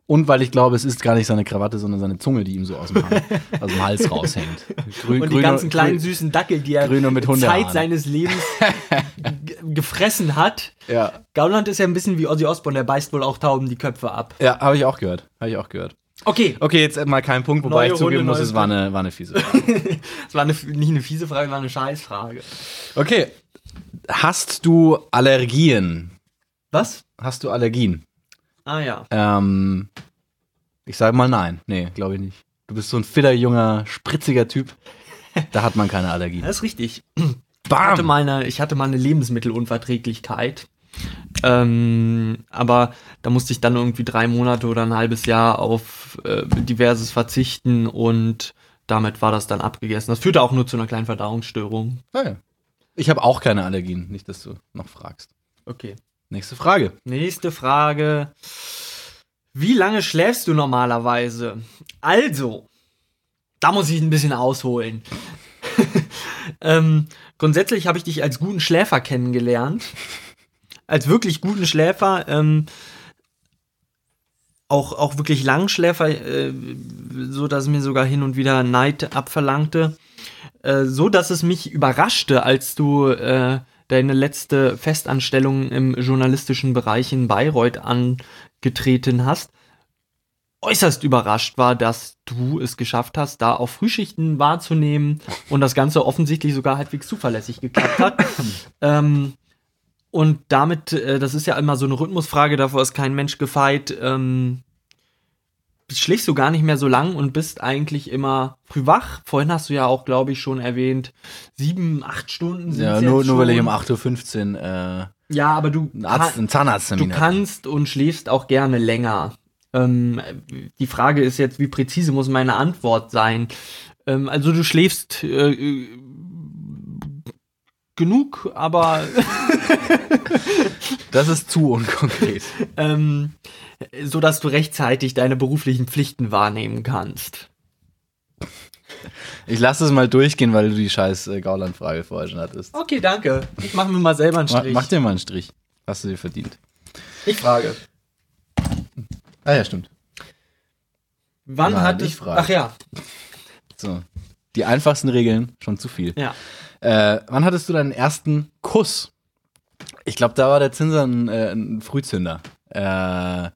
Und weil ich glaube, es ist gar nicht seine Krawatte, sondern seine Zunge, die ihm so aus dem, Hals, aus dem Hals raushängt. Grün, und die ganzen kleinen grün- süßen Dackel, die er mit Zeit seines Lebens gefressen hat. Ja, Gauland ist ja ein bisschen wie Ozzy Osbourne, der beißt wohl auch Tauben die Köpfe ab. ja habe ich auch gehört. Habe ich auch gehört. Okay, Okay, jetzt mal kein Punkt, wobei Neue ich zugeben Runde, muss, es war eine, war eine fiese Frage. das war eine, nicht eine fiese Frage, war eine Scheißfrage. Okay. Hast du Allergien? Was? Hast du Allergien? Ah ja. Ähm, ich sage mal nein. Nee, glaube ich nicht. Du bist so ein fitter, junger, spritziger Typ. Da hat man keine Allergien. Das ist richtig. Ich hatte mal eine, ich hatte mal eine Lebensmittelunverträglichkeit. Ähm, aber da musste ich dann irgendwie drei Monate oder ein halbes Jahr auf äh, diverses verzichten und damit war das dann abgegessen. Das führte auch nur zu einer kleinen Verdauungsstörung. Ah, ja. Ich habe auch keine Allergien. Nicht, dass du noch fragst. Okay. Nächste Frage. Nächste Frage. Wie lange schläfst du normalerweise? Also, da muss ich ein bisschen ausholen. ähm, grundsätzlich habe ich dich als guten Schläfer kennengelernt. Als wirklich guten Schläfer. Ähm, auch, auch wirklich Langschläfer, äh, so dass mir sogar hin und wieder Neid abverlangte. Äh, so dass es mich überraschte, als du äh, deine letzte Festanstellung im journalistischen Bereich in Bayreuth angetreten hast. Äußerst überrascht war, dass du es geschafft hast, da auch Frühschichten wahrzunehmen und das Ganze offensichtlich sogar halbwegs zuverlässig geklappt hat. ähm, und damit, äh, das ist ja immer so eine Rhythmusfrage, davor ist kein Mensch gefeit. Ähm, schläfst du gar nicht mehr so lang und bist eigentlich immer früh wach. Vorhin hast du ja auch, glaube ich, schon erwähnt, sieben, acht Stunden sind Ja, nur, nur weil ich um 8.15 Uhr äh, Ja, aber du, einen, Arzt, einen du Zahnarzttermin hatte. kannst und schläfst auch gerne länger. Ähm, die Frage ist jetzt, wie präzise muss meine Antwort sein? Ähm, also du schläfst äh, äh, genug, aber Das ist zu unkonkret. ähm, so dass du rechtzeitig deine beruflichen Pflichten wahrnehmen kannst. Ich lasse es mal durchgehen, weil du die scheiß äh, Gauland-Frage vorher schon hattest. Okay, danke. Ich mache mir mal selber einen Strich. mach dir mal einen Strich. Hast du dir verdient. ich frage. Ah ja, stimmt. Wann Nein, hat ich frage. Ach ja, So. Die einfachsten Regeln, schon zu viel. ja. Äh, wann hattest du deinen ersten Kuss? Ich glaube, da war der Zinser ein, äh, ein Frühzünder. Äh,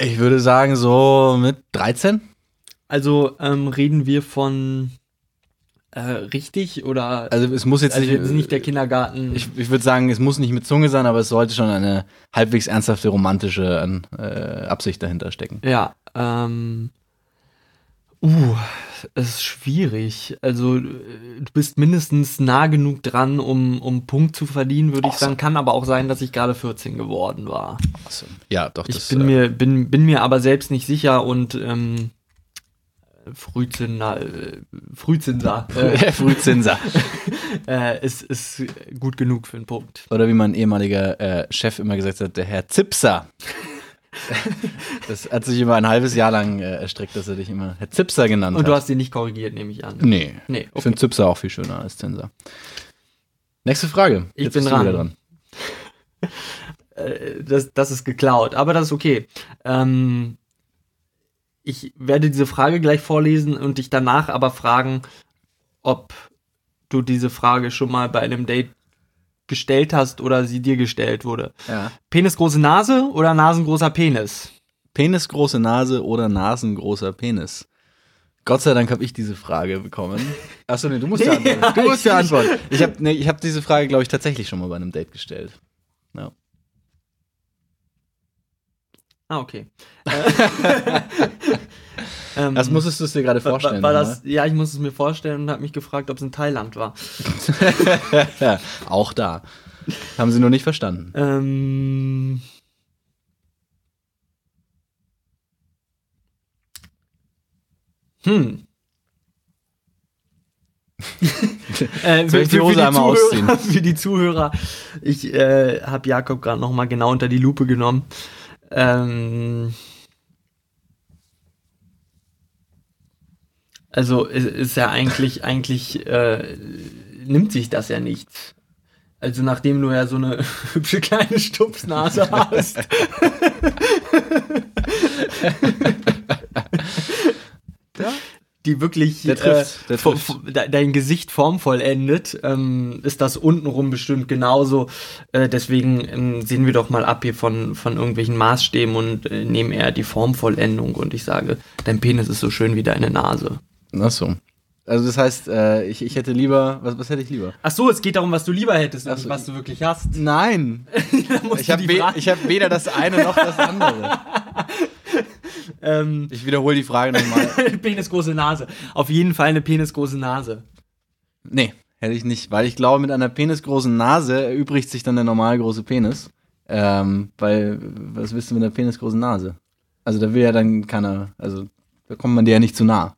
ich würde sagen, so mit 13? Also ähm, reden wir von äh, richtig oder Also es muss jetzt also nicht, nicht der Kindergarten? Ich, ich würde sagen, es muss nicht mit Zunge sein, aber es sollte schon eine halbwegs ernsthafte romantische äh, Absicht dahinter stecken. Ja, ähm. Uh, es ist schwierig. Also, äh, du bist mindestens nah genug dran, um, um Punkt zu verdienen, würde ich Awesome. sagen. Kann aber auch sein, dass ich gerade 14 geworden war. Ja, doch, Ich das bin, äh, mir, bin, bin mir aber selbst nicht sicher und ähm, Frühzinser, äh, Frühzinser äh, Frühzinser. äh, ist, ist gut genug für einen Punkt. Oder wie mein ehemaliger äh, Chef immer gesagt hat, der Herr Zipser. Das hat sich immer ein halbes Jahr lang äh, erstreckt, dass er dich immer Herr Zipser genannt Und hat. du hast ihn nicht korrigiert, nehme ich an. Nee. Nee, Ich okay. finde Zipser auch viel schöner als Zinser. Nächste Frage. Ich Jetzt bin du dran. wieder Äh, das, das ist geklaut, aber das ist okay. Ähm, ich werde diese Frage gleich vorlesen und dich danach aber fragen, ob du diese Frage schon mal bei einem Date gestellt hast oder sie dir gestellt wurde. Ja. Penis große Nase oder nasengroßer Penis? Penis große Nase oder nasengroßer Penis? Gott sei Dank habe ich diese Frage bekommen. Achso, nee, du musst ja antworten. Du musst ja ich- antworten. Ich habe nee, ich hab diese Frage, glaube ich, tatsächlich schon mal bei einem Date gestellt. Ja. Ah, okay. ähm, Das musstest du es dir gerade war, vorstellen. war nochmal. das, ja, ich muss es mir vorstellen und habe mich gefragt, ob es in Thailand war. ja, auch da. Haben sie nur nicht verstanden. Ähm. Hm. äh, Soll ich die Hose einmal Zuhörer, ausziehen? für die Zuhörer, ich äh, habe Jakob gerade noch mal genau unter die Lupe genommen. Ähm, also es ist ja eigentlich, eigentlich äh, nimmt sich das ja nichts. Also nachdem du ja so eine hübsche kleine Stupsnase hast. Die wirklich Der trifft, äh, der trifft. dein Gesicht formvollendet, ähm, ist das untenrum bestimmt genauso. Äh, deswegen ähm, sehen wir doch mal ab hier von, von irgendwelchen Maßstäben und äh, nehmen eher die Formvollendung und ich sage, dein Penis ist so schön wie deine Nase. Ach so. Also das heißt, äh, ich, ich hätte lieber, was, was hätte ich lieber? Ach so, es geht darum, was du lieber hättest, so. was du wirklich hast. Nein. Ich habe we hab weder das eine noch das andere. ähm, Ich wiederhole die Frage nochmal. penisgroße Nase. Auf jeden Fall eine penisgroße Nase. Nee, hätte ich nicht, weil ich glaube, mit einer penisgroßen Nase erübrigt sich dann der normal große Penis. Ähm, weil, was willst du mit einer penisgroßen Nase? Also da will ja dann keiner, also da kommt man dir ja nicht zu nah.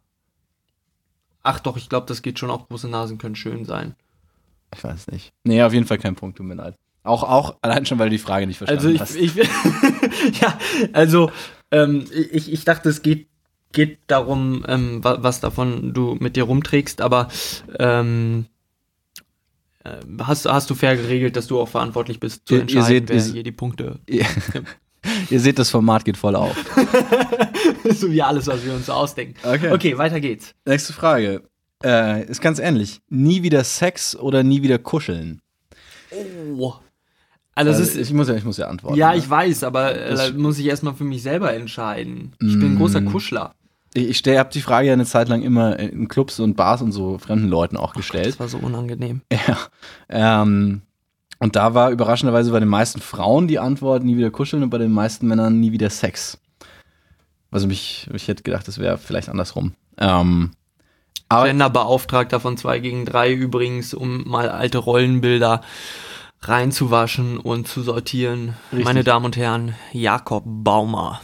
Ach doch, ich glaube, das geht schon. Auch große Nasen können schön sein. Ich weiß nicht. Nee, auf jeden Fall kein Punkt, tut mir leid. Auch, auch allein schon, weil du die Frage nicht verstanden Also ich, hast. ich ja, also ähm, ich, ich dachte, es geht geht darum, ähm, wa- was davon du mit dir rumträgst, aber ähm, äh, hast, hast du fair geregelt, dass du auch verantwortlich bist zu Ihr- ihr entscheiden, seht, wer ihr hier die Punkte, ihr, ihr seht, das Format geht voll auf. so wie alles, was wir uns so ausdenken. Okay. Okay, weiter geht's. Nächste Frage. Äh, ist ganz ähnlich. Nie wieder Sex oder nie wieder kuscheln? Oh. Also, Also ist, ich, muss ja, ich muss ja antworten. ja, ne? ich weiß, aber äh, muss ich erstmal für mich selber entscheiden. Ich bin ein großer Mm. Kuschler. Ich, ich stell, hab die Frage ja eine Zeit lang immer in Clubs und Bars und so fremden Leuten auch gestellt. Das war so unangenehm. Ja. Ähm, und da war überraschenderweise bei den meisten Frauen die Antwort nie wieder kuscheln und bei den meisten Männern nie wieder Sex. Also mich, ich hätte gedacht, das wäre vielleicht andersrum. Ähm, aber Genderbeauftragter von 2 gegen 3 übrigens, um mal alte Rollenbilder reinzuwaschen und zu sortieren. Richtig. Meine Damen und Herren, Jakob Baumer.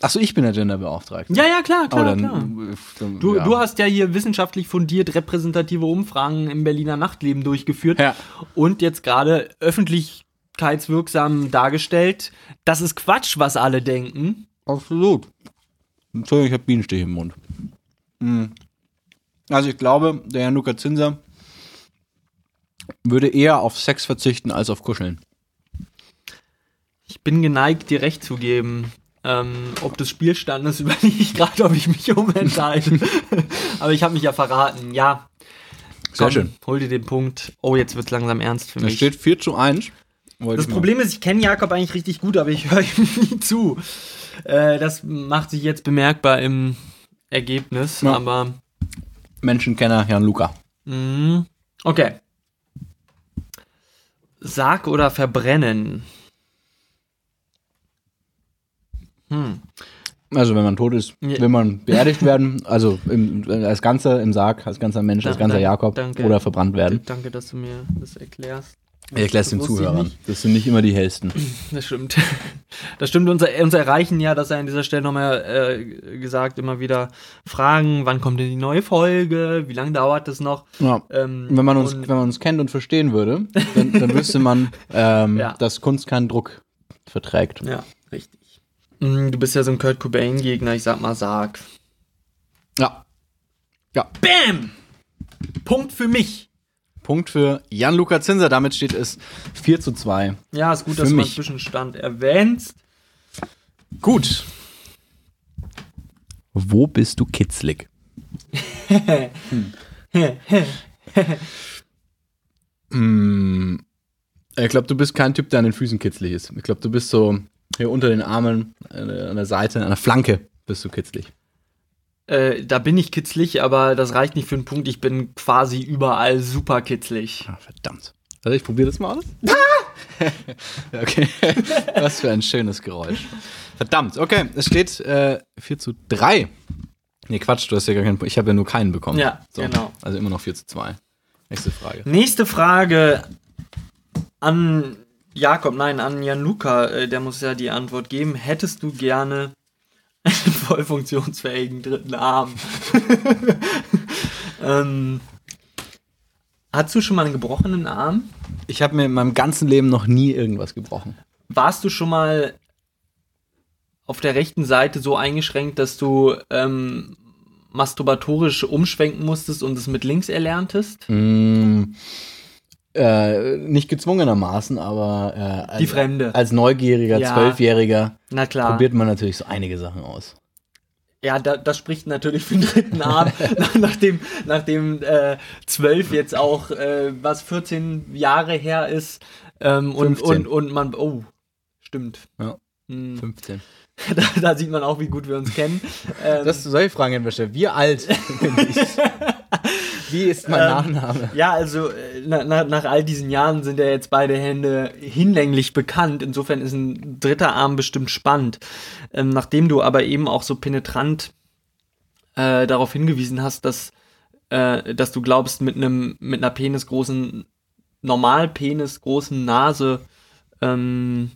achso, ich bin der Genderbeauftragte. Ja, ja, klar, Oh, klar, dann, klar. äh, dann, Du, ja. du hast ja hier wissenschaftlich fundiert repräsentative Umfragen im Berliner Nachtleben durchgeführt Ja. und jetzt gerade öffentlichkeitswirksam dargestellt. Das ist Quatsch, was alle denken. Absolut. Entschuldigung, ich habe Bienenstich im Mund. Hm. Also ich glaube, der Herr Luca Zinser würde eher auf Sex verzichten als auf Kuscheln. Ich bin geneigt, dir recht zu geben. Ähm, ob des Spielstandes überlege ich gerade, ob ich mich umentscheide. Aber ich habe mich ja verraten. Ja. Sehr schön. Hol dir den Punkt. Oh, jetzt wird's langsam ernst für Da mich. steht 4 zu 1. Wollte das Problem ist, ich kenne Jakob eigentlich richtig gut, aber ich höre ihm nie zu. Äh, das macht sich jetzt bemerkbar im Ergebnis, Ja. aber Menschenkenner Herrn Luca. mh, okay. Sarg oder verbrennen? Hm. Also wenn man tot ist, Ja. will man beerdigt werden, also im, als ganzer im Sarg, als ganzer Mensch, als ganzer Jakob danke. oder verbrannt werden. Danke, dass du mir das erklärst. Ich erkläre es den Zuhörern. Das sind nicht immer die hellsten. Das stimmt. Das stimmt. Uns, uns erreichen ja, dass er an dieser Stelle nochmal äh, gesagt, immer wieder Fragen, wann kommt denn die neue Folge, wie lange dauert das noch? Ja. Ähm, Wenn man uns, wenn man uns kennt und verstehen würde, dann, dann wüsste man, ähm, Ja. dass Kunst keinen Druck verträgt. Ja, richtig. Mm, Du bist ja so ein Kurt Cobain-Gegner, ich sag mal, sag. Ja. Ja. Bam! Punkt für mich. Punkt für Jan-Luca Zinser. Damit steht es 4 zu 2. Ja, ist gut, dass du mal. Zwischenstand erwähnst. Gut. Wo bist du kitzlig? Hm. Ich glaube, du bist kein Typ, der an den Füßen kitzlig ist. Ich glaube, du bist so hier unter den Armen, an der Seite, an der Flanke bist du kitzlig. Äh, da bin ich kitzlig, aber das reicht nicht für einen Punkt. Ich bin quasi überall super kitzlig. Ah, verdammt. Also ich probiere das mal aus. okay. Was für ein schönes Geräusch. Verdammt. Okay, es steht äh, 4 zu 3. Nee, Quatsch, du hast ja gar keinen. Ich habe ja nur keinen bekommen. Ja, genau. Also immer noch 4 zu 2. Nächste Frage. Nächste Frage an Jakob, nein, an Jan-Luca, äh, der muss ja die Antwort geben. Hättest du gerne einen voll funktionsfähigen dritten Arm? ähm, hast du schon mal einen gebrochenen Arm? Ich habe mir in meinem ganzen Leben noch nie irgendwas gebrochen. Warst du schon mal auf der rechten Seite so eingeschränkt, dass du ähm, masturbatorisch umschwenken musstest und es mit links erlerntest? Mm, äh, nicht gezwungenermaßen, aber äh, als, Die Fremde. als neugieriger Ja. Zwölfjähriger Na klar. probiert man natürlich so einige Sachen aus. Ja, da, das spricht natürlich für den dritten Arm, nach, nachdem, nachdem äh, 12 jetzt auch, äh, was 14 Jahre her ist. Ähm, und, 15. und, und man, oh, stimmt. Ja. Hm, 15. da, da sieht man auch, wie gut wir uns kennen. Ähm, Das solche Fragen hätten wir stellen. Wie alt bin ich? Wie ist mein Ähm, Nachname? ja, also äh, na, na, nach all diesen Jahren sind ja jetzt beide Hände hinlänglich bekannt. Insofern ist ein dritter Arm bestimmt spannend. Ähm, nachdem du aber eben auch so penetrant äh, darauf hingewiesen hast, dass, äh, dass du glaubst, mit einem mit einer penisgroßen, normal penisgroßen Nase ähm,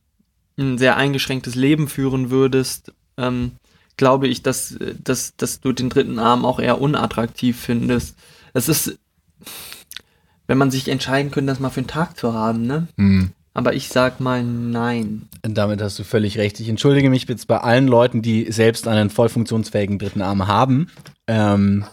ein sehr eingeschränktes Leben führen würdest, ähm, glaube ich, dass, dass, dass du den dritten Arm auch eher unattraktiv findest. Das ist, wenn man sich entscheiden könnte, das mal für einen Tag zu haben, ne? Hm. Aber ich sag mal nein. Damit hast du völlig recht. Ich entschuldige mich jetzt bei allen Leuten, die selbst einen voll funktionsfähigen dritten Arm haben. Ähm,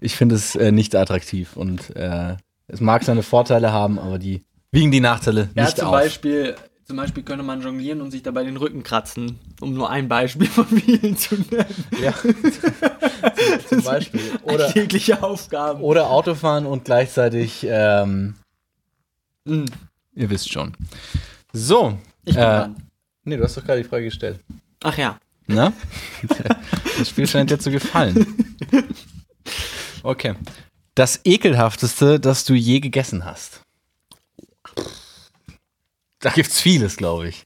ich finde es äh, nicht attraktiv und äh, es mag seine Vorteile haben, aber die wiegen die Nachteile Ja, nicht zum auf. Beispiel, zum Beispiel könnte man jonglieren und sich dabei den Rücken kratzen, um nur ein Beispiel von vielen zu nennen. Ja. zum Beispiel. Oder, Alltägliche Aufgaben. oder Autofahren und gleichzeitig, ähm, Hm, ihr wisst schon. So. ich bin äh, dran. nee, du hast doch gerade die Frage gestellt. Ach ja. Na? Das Spiel scheint dir zu gefallen. Okay. Das ekelhafteste, das du je gegessen hast. Da gibt's vieles, glaube ich.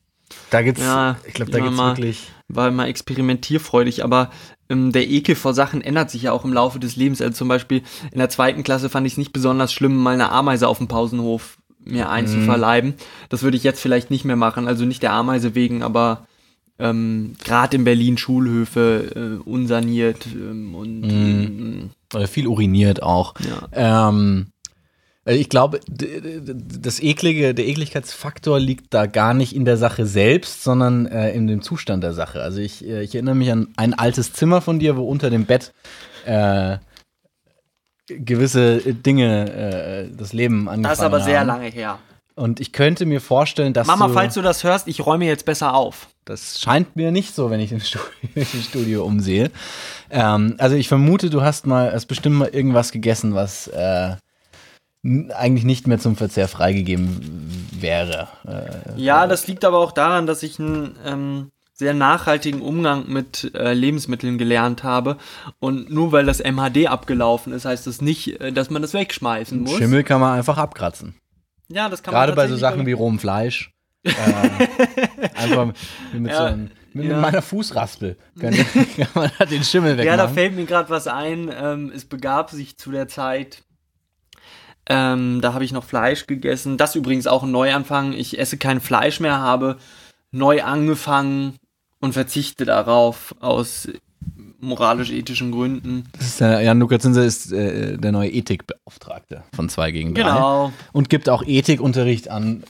Da gibt's, Ja, ich glaube, da gibt's mal. wirklich. war immer experimentierfreudig, aber ähm, der Ekel vor Sachen ändert sich ja auch im Laufe des Lebens. Also zum Beispiel in der zweiten Klasse fand ich es nicht besonders schlimm, mal eine Ameise auf dem Pausenhof mir einzuverleiben. Das würde ich jetzt vielleicht nicht mehr machen, also nicht der Ameise wegen, aber ähm, gerade in Berlin Schulhöfe äh, unsaniert ähm, und ähm, Oder viel uriniert auch. ja. Ähm, äh, ich glaube, das eklige, der Ekligkeitsfaktor liegt da gar nicht in der Sache selbst, sondern äh, in dem Zustand der Sache. Also ich, äh, ich erinnere mich an ein altes Zimmer von dir, wo unter dem Bett äh, gewisse Dinge äh, das Leben angefangen Das ist aber sehr haben. lange her. Und ich könnte mir vorstellen, dass Mama, du, falls du das hörst, ich räume jetzt besser auf. das scheint mir nicht so, wenn ich im Studio, im Studio umsehe. Ähm, also ich vermute, du hast mal, hast bestimmt mal irgendwas gegessen, was äh, eigentlich nicht mehr zum Verzehr freigegeben wäre. Äh, Ja, das liegt aber auch daran, dass ich einen ähm, sehr nachhaltigen Umgang mit äh, Lebensmitteln gelernt habe. Und nur weil das MHD abgelaufen ist, heißt das nicht, äh, dass man das wegschmeißen muss. Schimmel kann man einfach abkratzen. Ja, das kann Gerade man bei so Sachen wie rohem Fleisch. Äh, Einfach mit, Ja, so einem, mit ja. meiner Fußraspel. Kann, kann man da den Schimmel wegmachen. Ja, da fällt mir gerade was ein. Ähm, es begab sich zu der Zeit, ähm, da habe ich noch Fleisch gegessen. Das übrigens auch ein Neuanfang. Ich esse kein Fleisch mehr, habe neu angefangen und verzichte darauf aus moralisch-ethischen Gründen. Das ist der, Jan Luca Zinser ist äh, der neue Ethikbeauftragte von 2 gegen 3. Genau. Und gibt auch Ethikunterricht an,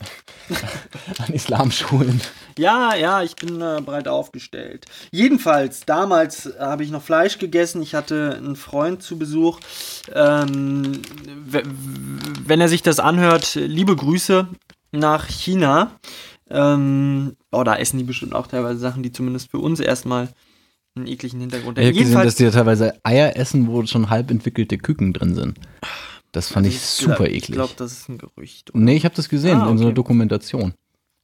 an Islamschulen. Ja, ja, ich bin äh, breit aufgestellt. Jedenfalls, damals äh, habe ich noch Fleisch gegessen. Ich hatte einen Freund zu Besuch. Ähm, wenn er sich das anhört, liebe Grüße nach China. Ähm, oh, da essen die bestimmt auch teilweise Sachen, die zumindest für uns erstmal einen ekligen Hintergrund Ich habe gesehen, dass die da teilweise Eier essen, wo schon halb entwickelte Küken drin sind. Das fand ich glaub- super Ich eklig. glaube, das ist ein Gerücht. nee, ich habe das gesehen Ah, in so einer okay. Dokumentation.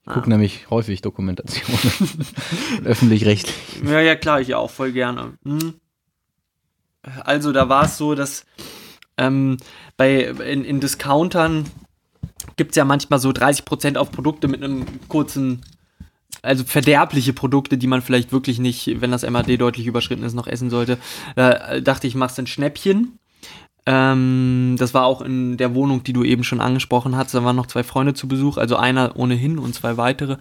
Ich gucke nämlich häufig Dokumentationen. Öffentlich-rechtlich. Ja, ja, klar, ich auch voll gerne. Hm. Also, da war es so, dass ähm, bei, in, in Discountern gibt es ja manchmal so 30% auf Produkte mit einem kurzen, also verderbliche Produkte, die man vielleicht wirklich nicht, wenn das MAD deutlich überschritten ist, noch essen sollte. Da dachte ich, machst ein Schnäppchen. Ähm, das war auch in der Wohnung, die du eben schon angesprochen hast. Da waren noch zwei Freunde zu Besuch, also einer ohnehin und zwei weitere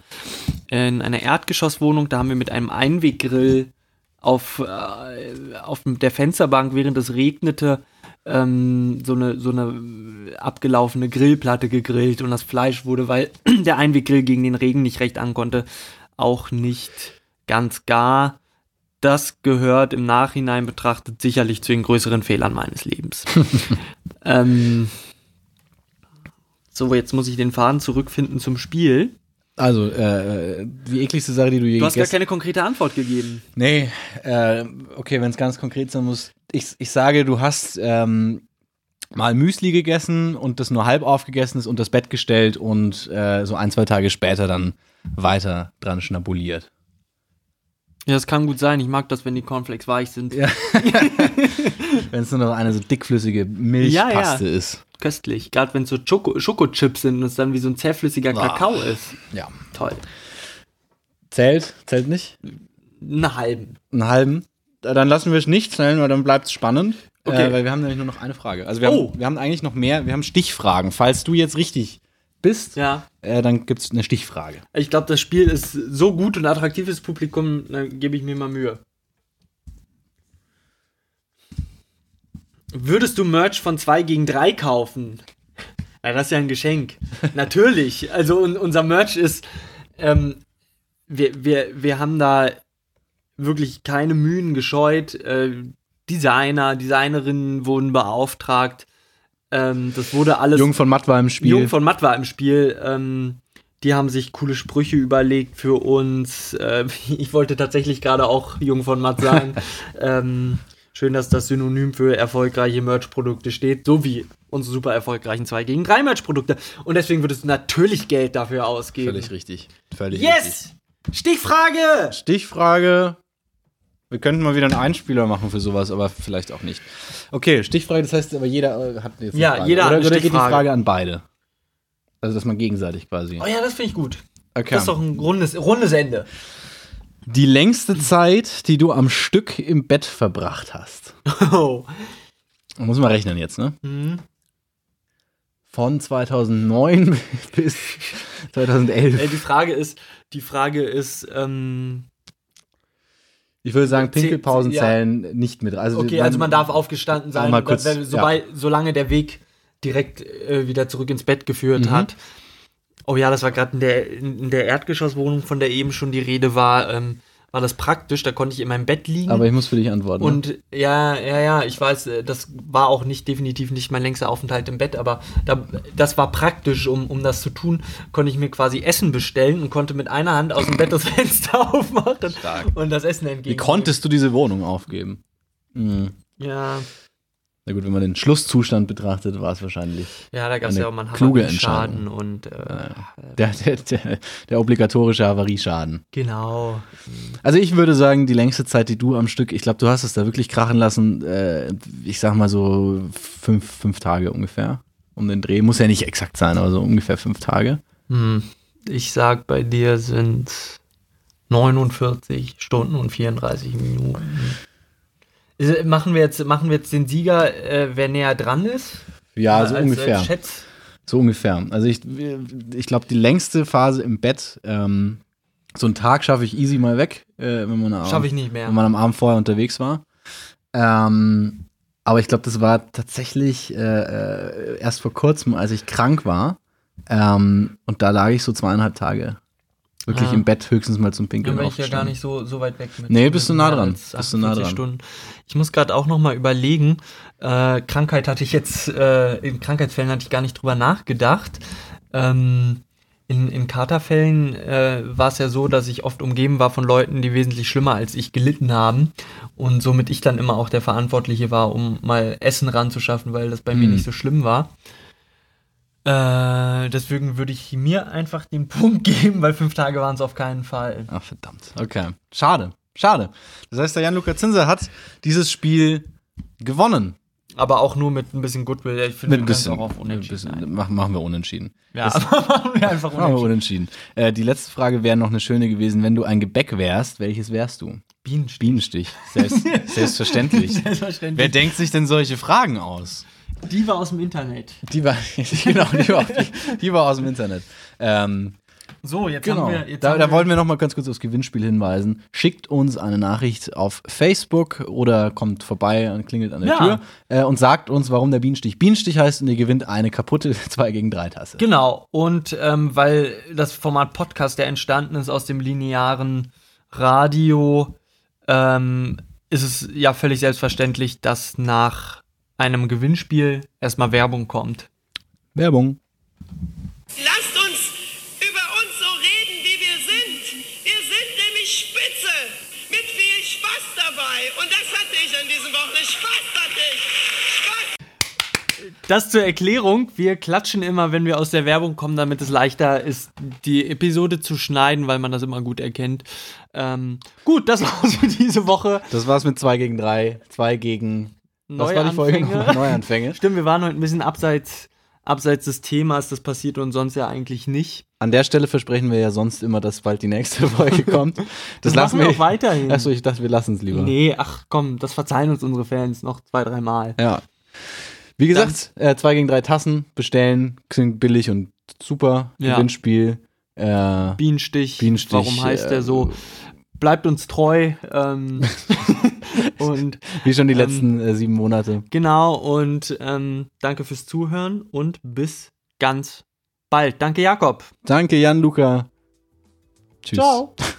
in einer Erdgeschosswohnung. Da haben wir mit einem Einweggrill auf, äh, auf der Fensterbank, während es regnete, ähm, so, eine, so eine abgelaufene Grillplatte gegrillt und das Fleisch wurde, weil der Einweggrill gegen den Regen nicht recht ankonnte, auch nicht ganz gar. Das gehört im Nachhinein betrachtet sicherlich zu den größeren Fehlern meines Lebens. ähm, so, jetzt muss ich den Faden zurückfinden zum Spiel. Also, äh, die ekligste Sache, die du je Du hast gar keine konkrete Antwort gegeben. Nee, äh, okay, wenn es ganz konkret sein muss. Ich, ich sage, du hast ähm, mal Müsli gegessen und das nur halb aufgegessen ist und das Bett gestellt und äh, so ein, zwei Tage später dann weiter dran schnabuliert. Ja, das kann gut sein. Ich mag das, wenn die Cornflakes weich sind. Ja. Wenn es nur noch eine so dickflüssige Milchpaste Ja, ja. ist. Köstlich. Gerade wenn es so Schoko Schokochips sind und es dann wie so ein zähflüssiger Ah. Kakao ist. Ja. Toll. Zählt? Zählt nicht? Einen halben. Einen halben? Äh, Dann lassen wir es nicht zählen, weil dann bleibt es spannend. Okay. Äh, weil wir haben nämlich nur noch eine Frage. Also wir, Oh. haben, wir haben eigentlich noch mehr, wir haben Stichfragen. Falls du jetzt richtig bist, Ja. äh, dann gibt es eine Stichfrage. Ich glaube, das Spiel ist so gut und attraktiv fürs Publikum, da gebe ich mir mal Mühe. Würdest du Merch von 2 gegen 3 kaufen? Ja, das ist ja ein Geschenk. Natürlich. Also un unser Merch ist, ähm, wir, wir, wir haben da wirklich keine Mühen gescheut. Äh, Designer, Designerinnen wurden beauftragt. Ähm, das wurde alles. Jung von Matt war im Spiel. Jung von Matt war im Spiel. Ähm, die haben sich coole Sprüche überlegt für uns. Äh, ich wollte tatsächlich gerade auch Jung von Matt sagen. ähm, schön, dass das Synonym für erfolgreiche Merch-Produkte steht, so wie unsere super erfolgreichen 2 gegen 3 Merch-Produkte. Und deswegen würdest du natürlich Geld dafür ausgeben. Völlig richtig. Völlig richtig. Yes! Stichfrage! Stichfrage. Wir könnten mal wieder einen Einspieler machen für sowas, aber vielleicht auch nicht. Okay, Stichfrage, das heißt aber jeder äh, hat jetzt eine Ja, Frage. jeder hat oder, eine oder geht die Stichfrage. Frage an beide? Also, dass man gegenseitig quasi. Oh ja, das finde ich gut. Okay. Das ist doch ein rundes, rundes Ende. Die längste Zeit, die du am Stück im Bett verbracht hast. Oh. Muss man rechnen jetzt, ne? Mhm. Von 2009 bis 2011. Ey, die Frage ist, die Frage ist, ähm, Ich würde sagen, Pinkelpausen ja. zählen nicht mit. Also Okay, also man darf aufgestanden sein, mal kurz, wenn- sobald, solange der Weg direkt äh, wieder zurück ins Bett geführt Mhm. hat. Oh ja, das war gerade in der, in der Erdgeschosswohnung, von der eben schon die Rede war, ähm, war das praktisch. Da konnte ich in meinem Bett liegen. Aber ich muss für dich antworten. ne? und ja, ja, ja, ich weiß, äh, das war auch nicht definitiv nicht mein längster Aufenthalt im Bett, aber da, das war praktisch, um, um das zu tun, konnte ich mir quasi Essen bestellen und konnte mit einer Hand aus dem Bett das Fenster aufmachen Stark. und das Essen entgegen. Wie konntest du diese Wohnung aufgeben? Mhm. Ja, Na gut, wenn man den Schlusszustand betrachtet, war es wahrscheinlich ja, da gab es ja auch mal einen kluge Havarieschaden und äh, der, der, der, der obligatorische Havarieschaden. genau. Also ich würde sagen, die längste Zeit, die du am Stück, ich glaube, du hast es da wirklich krachen lassen, äh, ich sag mal so fünf, fünf Tage ungefähr um den Dreh. Muss ja nicht exakt sein, aber so ungefähr fünf Tage. Hm. Ich sag, bei dir sind 49 Stunden und 34 Minuten. Machen wir jetzt, machen wir jetzt den Sieger, äh, wer näher dran ist? Ja, so Als- ungefähr. Als. So ungefähr. Also ich, ich glaube, die längste Phase im Bett, ähm, so einen Tag schaffe ich easy mal weg, äh, wenn, man ich Abend- nicht mehr. wenn man am Abend vorher unterwegs war. Ähm, aber ich glaube, das war tatsächlich äh, äh, erst vor kurzem, als ich krank war. Ähm, und da lag ich so zweieinhalb Tage. Wirklich Ah. im Bett höchstens mal zum Dann Pinkeln bin ich ja gar nicht so, so weit weg mit. Nee, bist du mit nah dran. Bist du nah 48 dran. Stunden. Ich muss gerade auch noch mal überlegen. Äh, Krankheit hatte ich jetzt, äh, in Krankheitsfällen hatte ich gar nicht drüber nachgedacht. Ähm, in, in Katerfällen äh, war es ja so, dass ich oft umgeben war von Leuten, die wesentlich schlimmer als ich gelitten haben. Und somit ich dann immer auch der Verantwortliche war, um mal Essen ranzuschaffen, weil das bei mir Mhm. nicht so schlimm war. Äh, deswegen würde ich mir einfach den Punkt geben, weil fünf Tage waren es auf keinen Fall. Ach, verdammt. Okay. Schade. Schade. Das heißt, der Jan-Luca Zinser hat dieses Spiel gewonnen. Aber auch nur mit ein bisschen Goodwill. Ich finde, Mit ein bisschen. auch auf Unentschieden bisschen machen, wir unentschieden. Ja, machen wir einfach Machen wir unentschieden. unentschieden. Äh, die letzte Frage wäre noch eine schöne gewesen. Wenn du ein Gebäck wärst, welches wärst du? Bienenstich. Bienenstich. Selbst, selbstverständlich. Wer Selbstverständlich. denkt sich denn solche Fragen aus? Die war aus dem Internet. Die war, genau, die war, die, die war aus dem Internet. Ähm, So, jetzt genau. haben wir. Jetzt da haben da wir, wollten wir noch mal ganz kurz aufs Gewinnspiel hinweisen. Schickt uns eine Nachricht auf Facebook oder kommt vorbei und klingelt an der Ja. Tür äh, und sagt uns, warum der Bienenstich Bienenstich heißt und ihr gewinnt eine kaputte 2 gegen 3 Tasse. Genau. Und ähm, weil das Format Podcast ja entstanden ist aus dem linearen Radio, ähm, ist es ja völlig selbstverständlich, dass nach einem Gewinnspiel erstmal Werbung kommt. Werbung. Lasst uns über uns so reden, wie wir sind. Wir sind nämlich spitze, mit viel Spaß dabei. Und das hatte ich an diesem Wochenende. Spaß hatte ich. Spaß. Das zur Erklärung. Wir klatschen immer, wenn wir aus der Werbung kommen, damit es leichter ist, die Episode zu schneiden, weil man das immer gut erkennt. Ähm, gut, das war's für diese Woche. Das war's mit 2 gegen 3. 2 gegen. Was war die Folge Neuanfänge. nochmal? Neuanfänge. Stimmt, wir waren heute ein bisschen abseits, abseits des Themas. Das passiert uns sonst ja eigentlich nicht. An der Stelle versprechen wir ja sonst immer, dass bald die nächste Folge kommt. Das, Das lassen machen wir auch weiterhin. Achso, ich dachte, wir lassen es lieber. Nee, ach komm, das verzeihen uns unsere Fans noch zwei, dreimal. Ja. Wie gesagt, 2 äh, zwei gegen 3 Tassen bestellen, klingt billig und super. Ja. Gewinnspiel. Äh, Bienenstich, Bienenstich, warum heißt äh, der so? Bleibt uns treu. Ähm, und wie schon die Ähm, letzten äh, sieben Monate. genau, und ähm, danke fürs Zuhören und bis ganz bald. Danke, Jakob. Danke, Jan Luca. Tschüss. Ciao.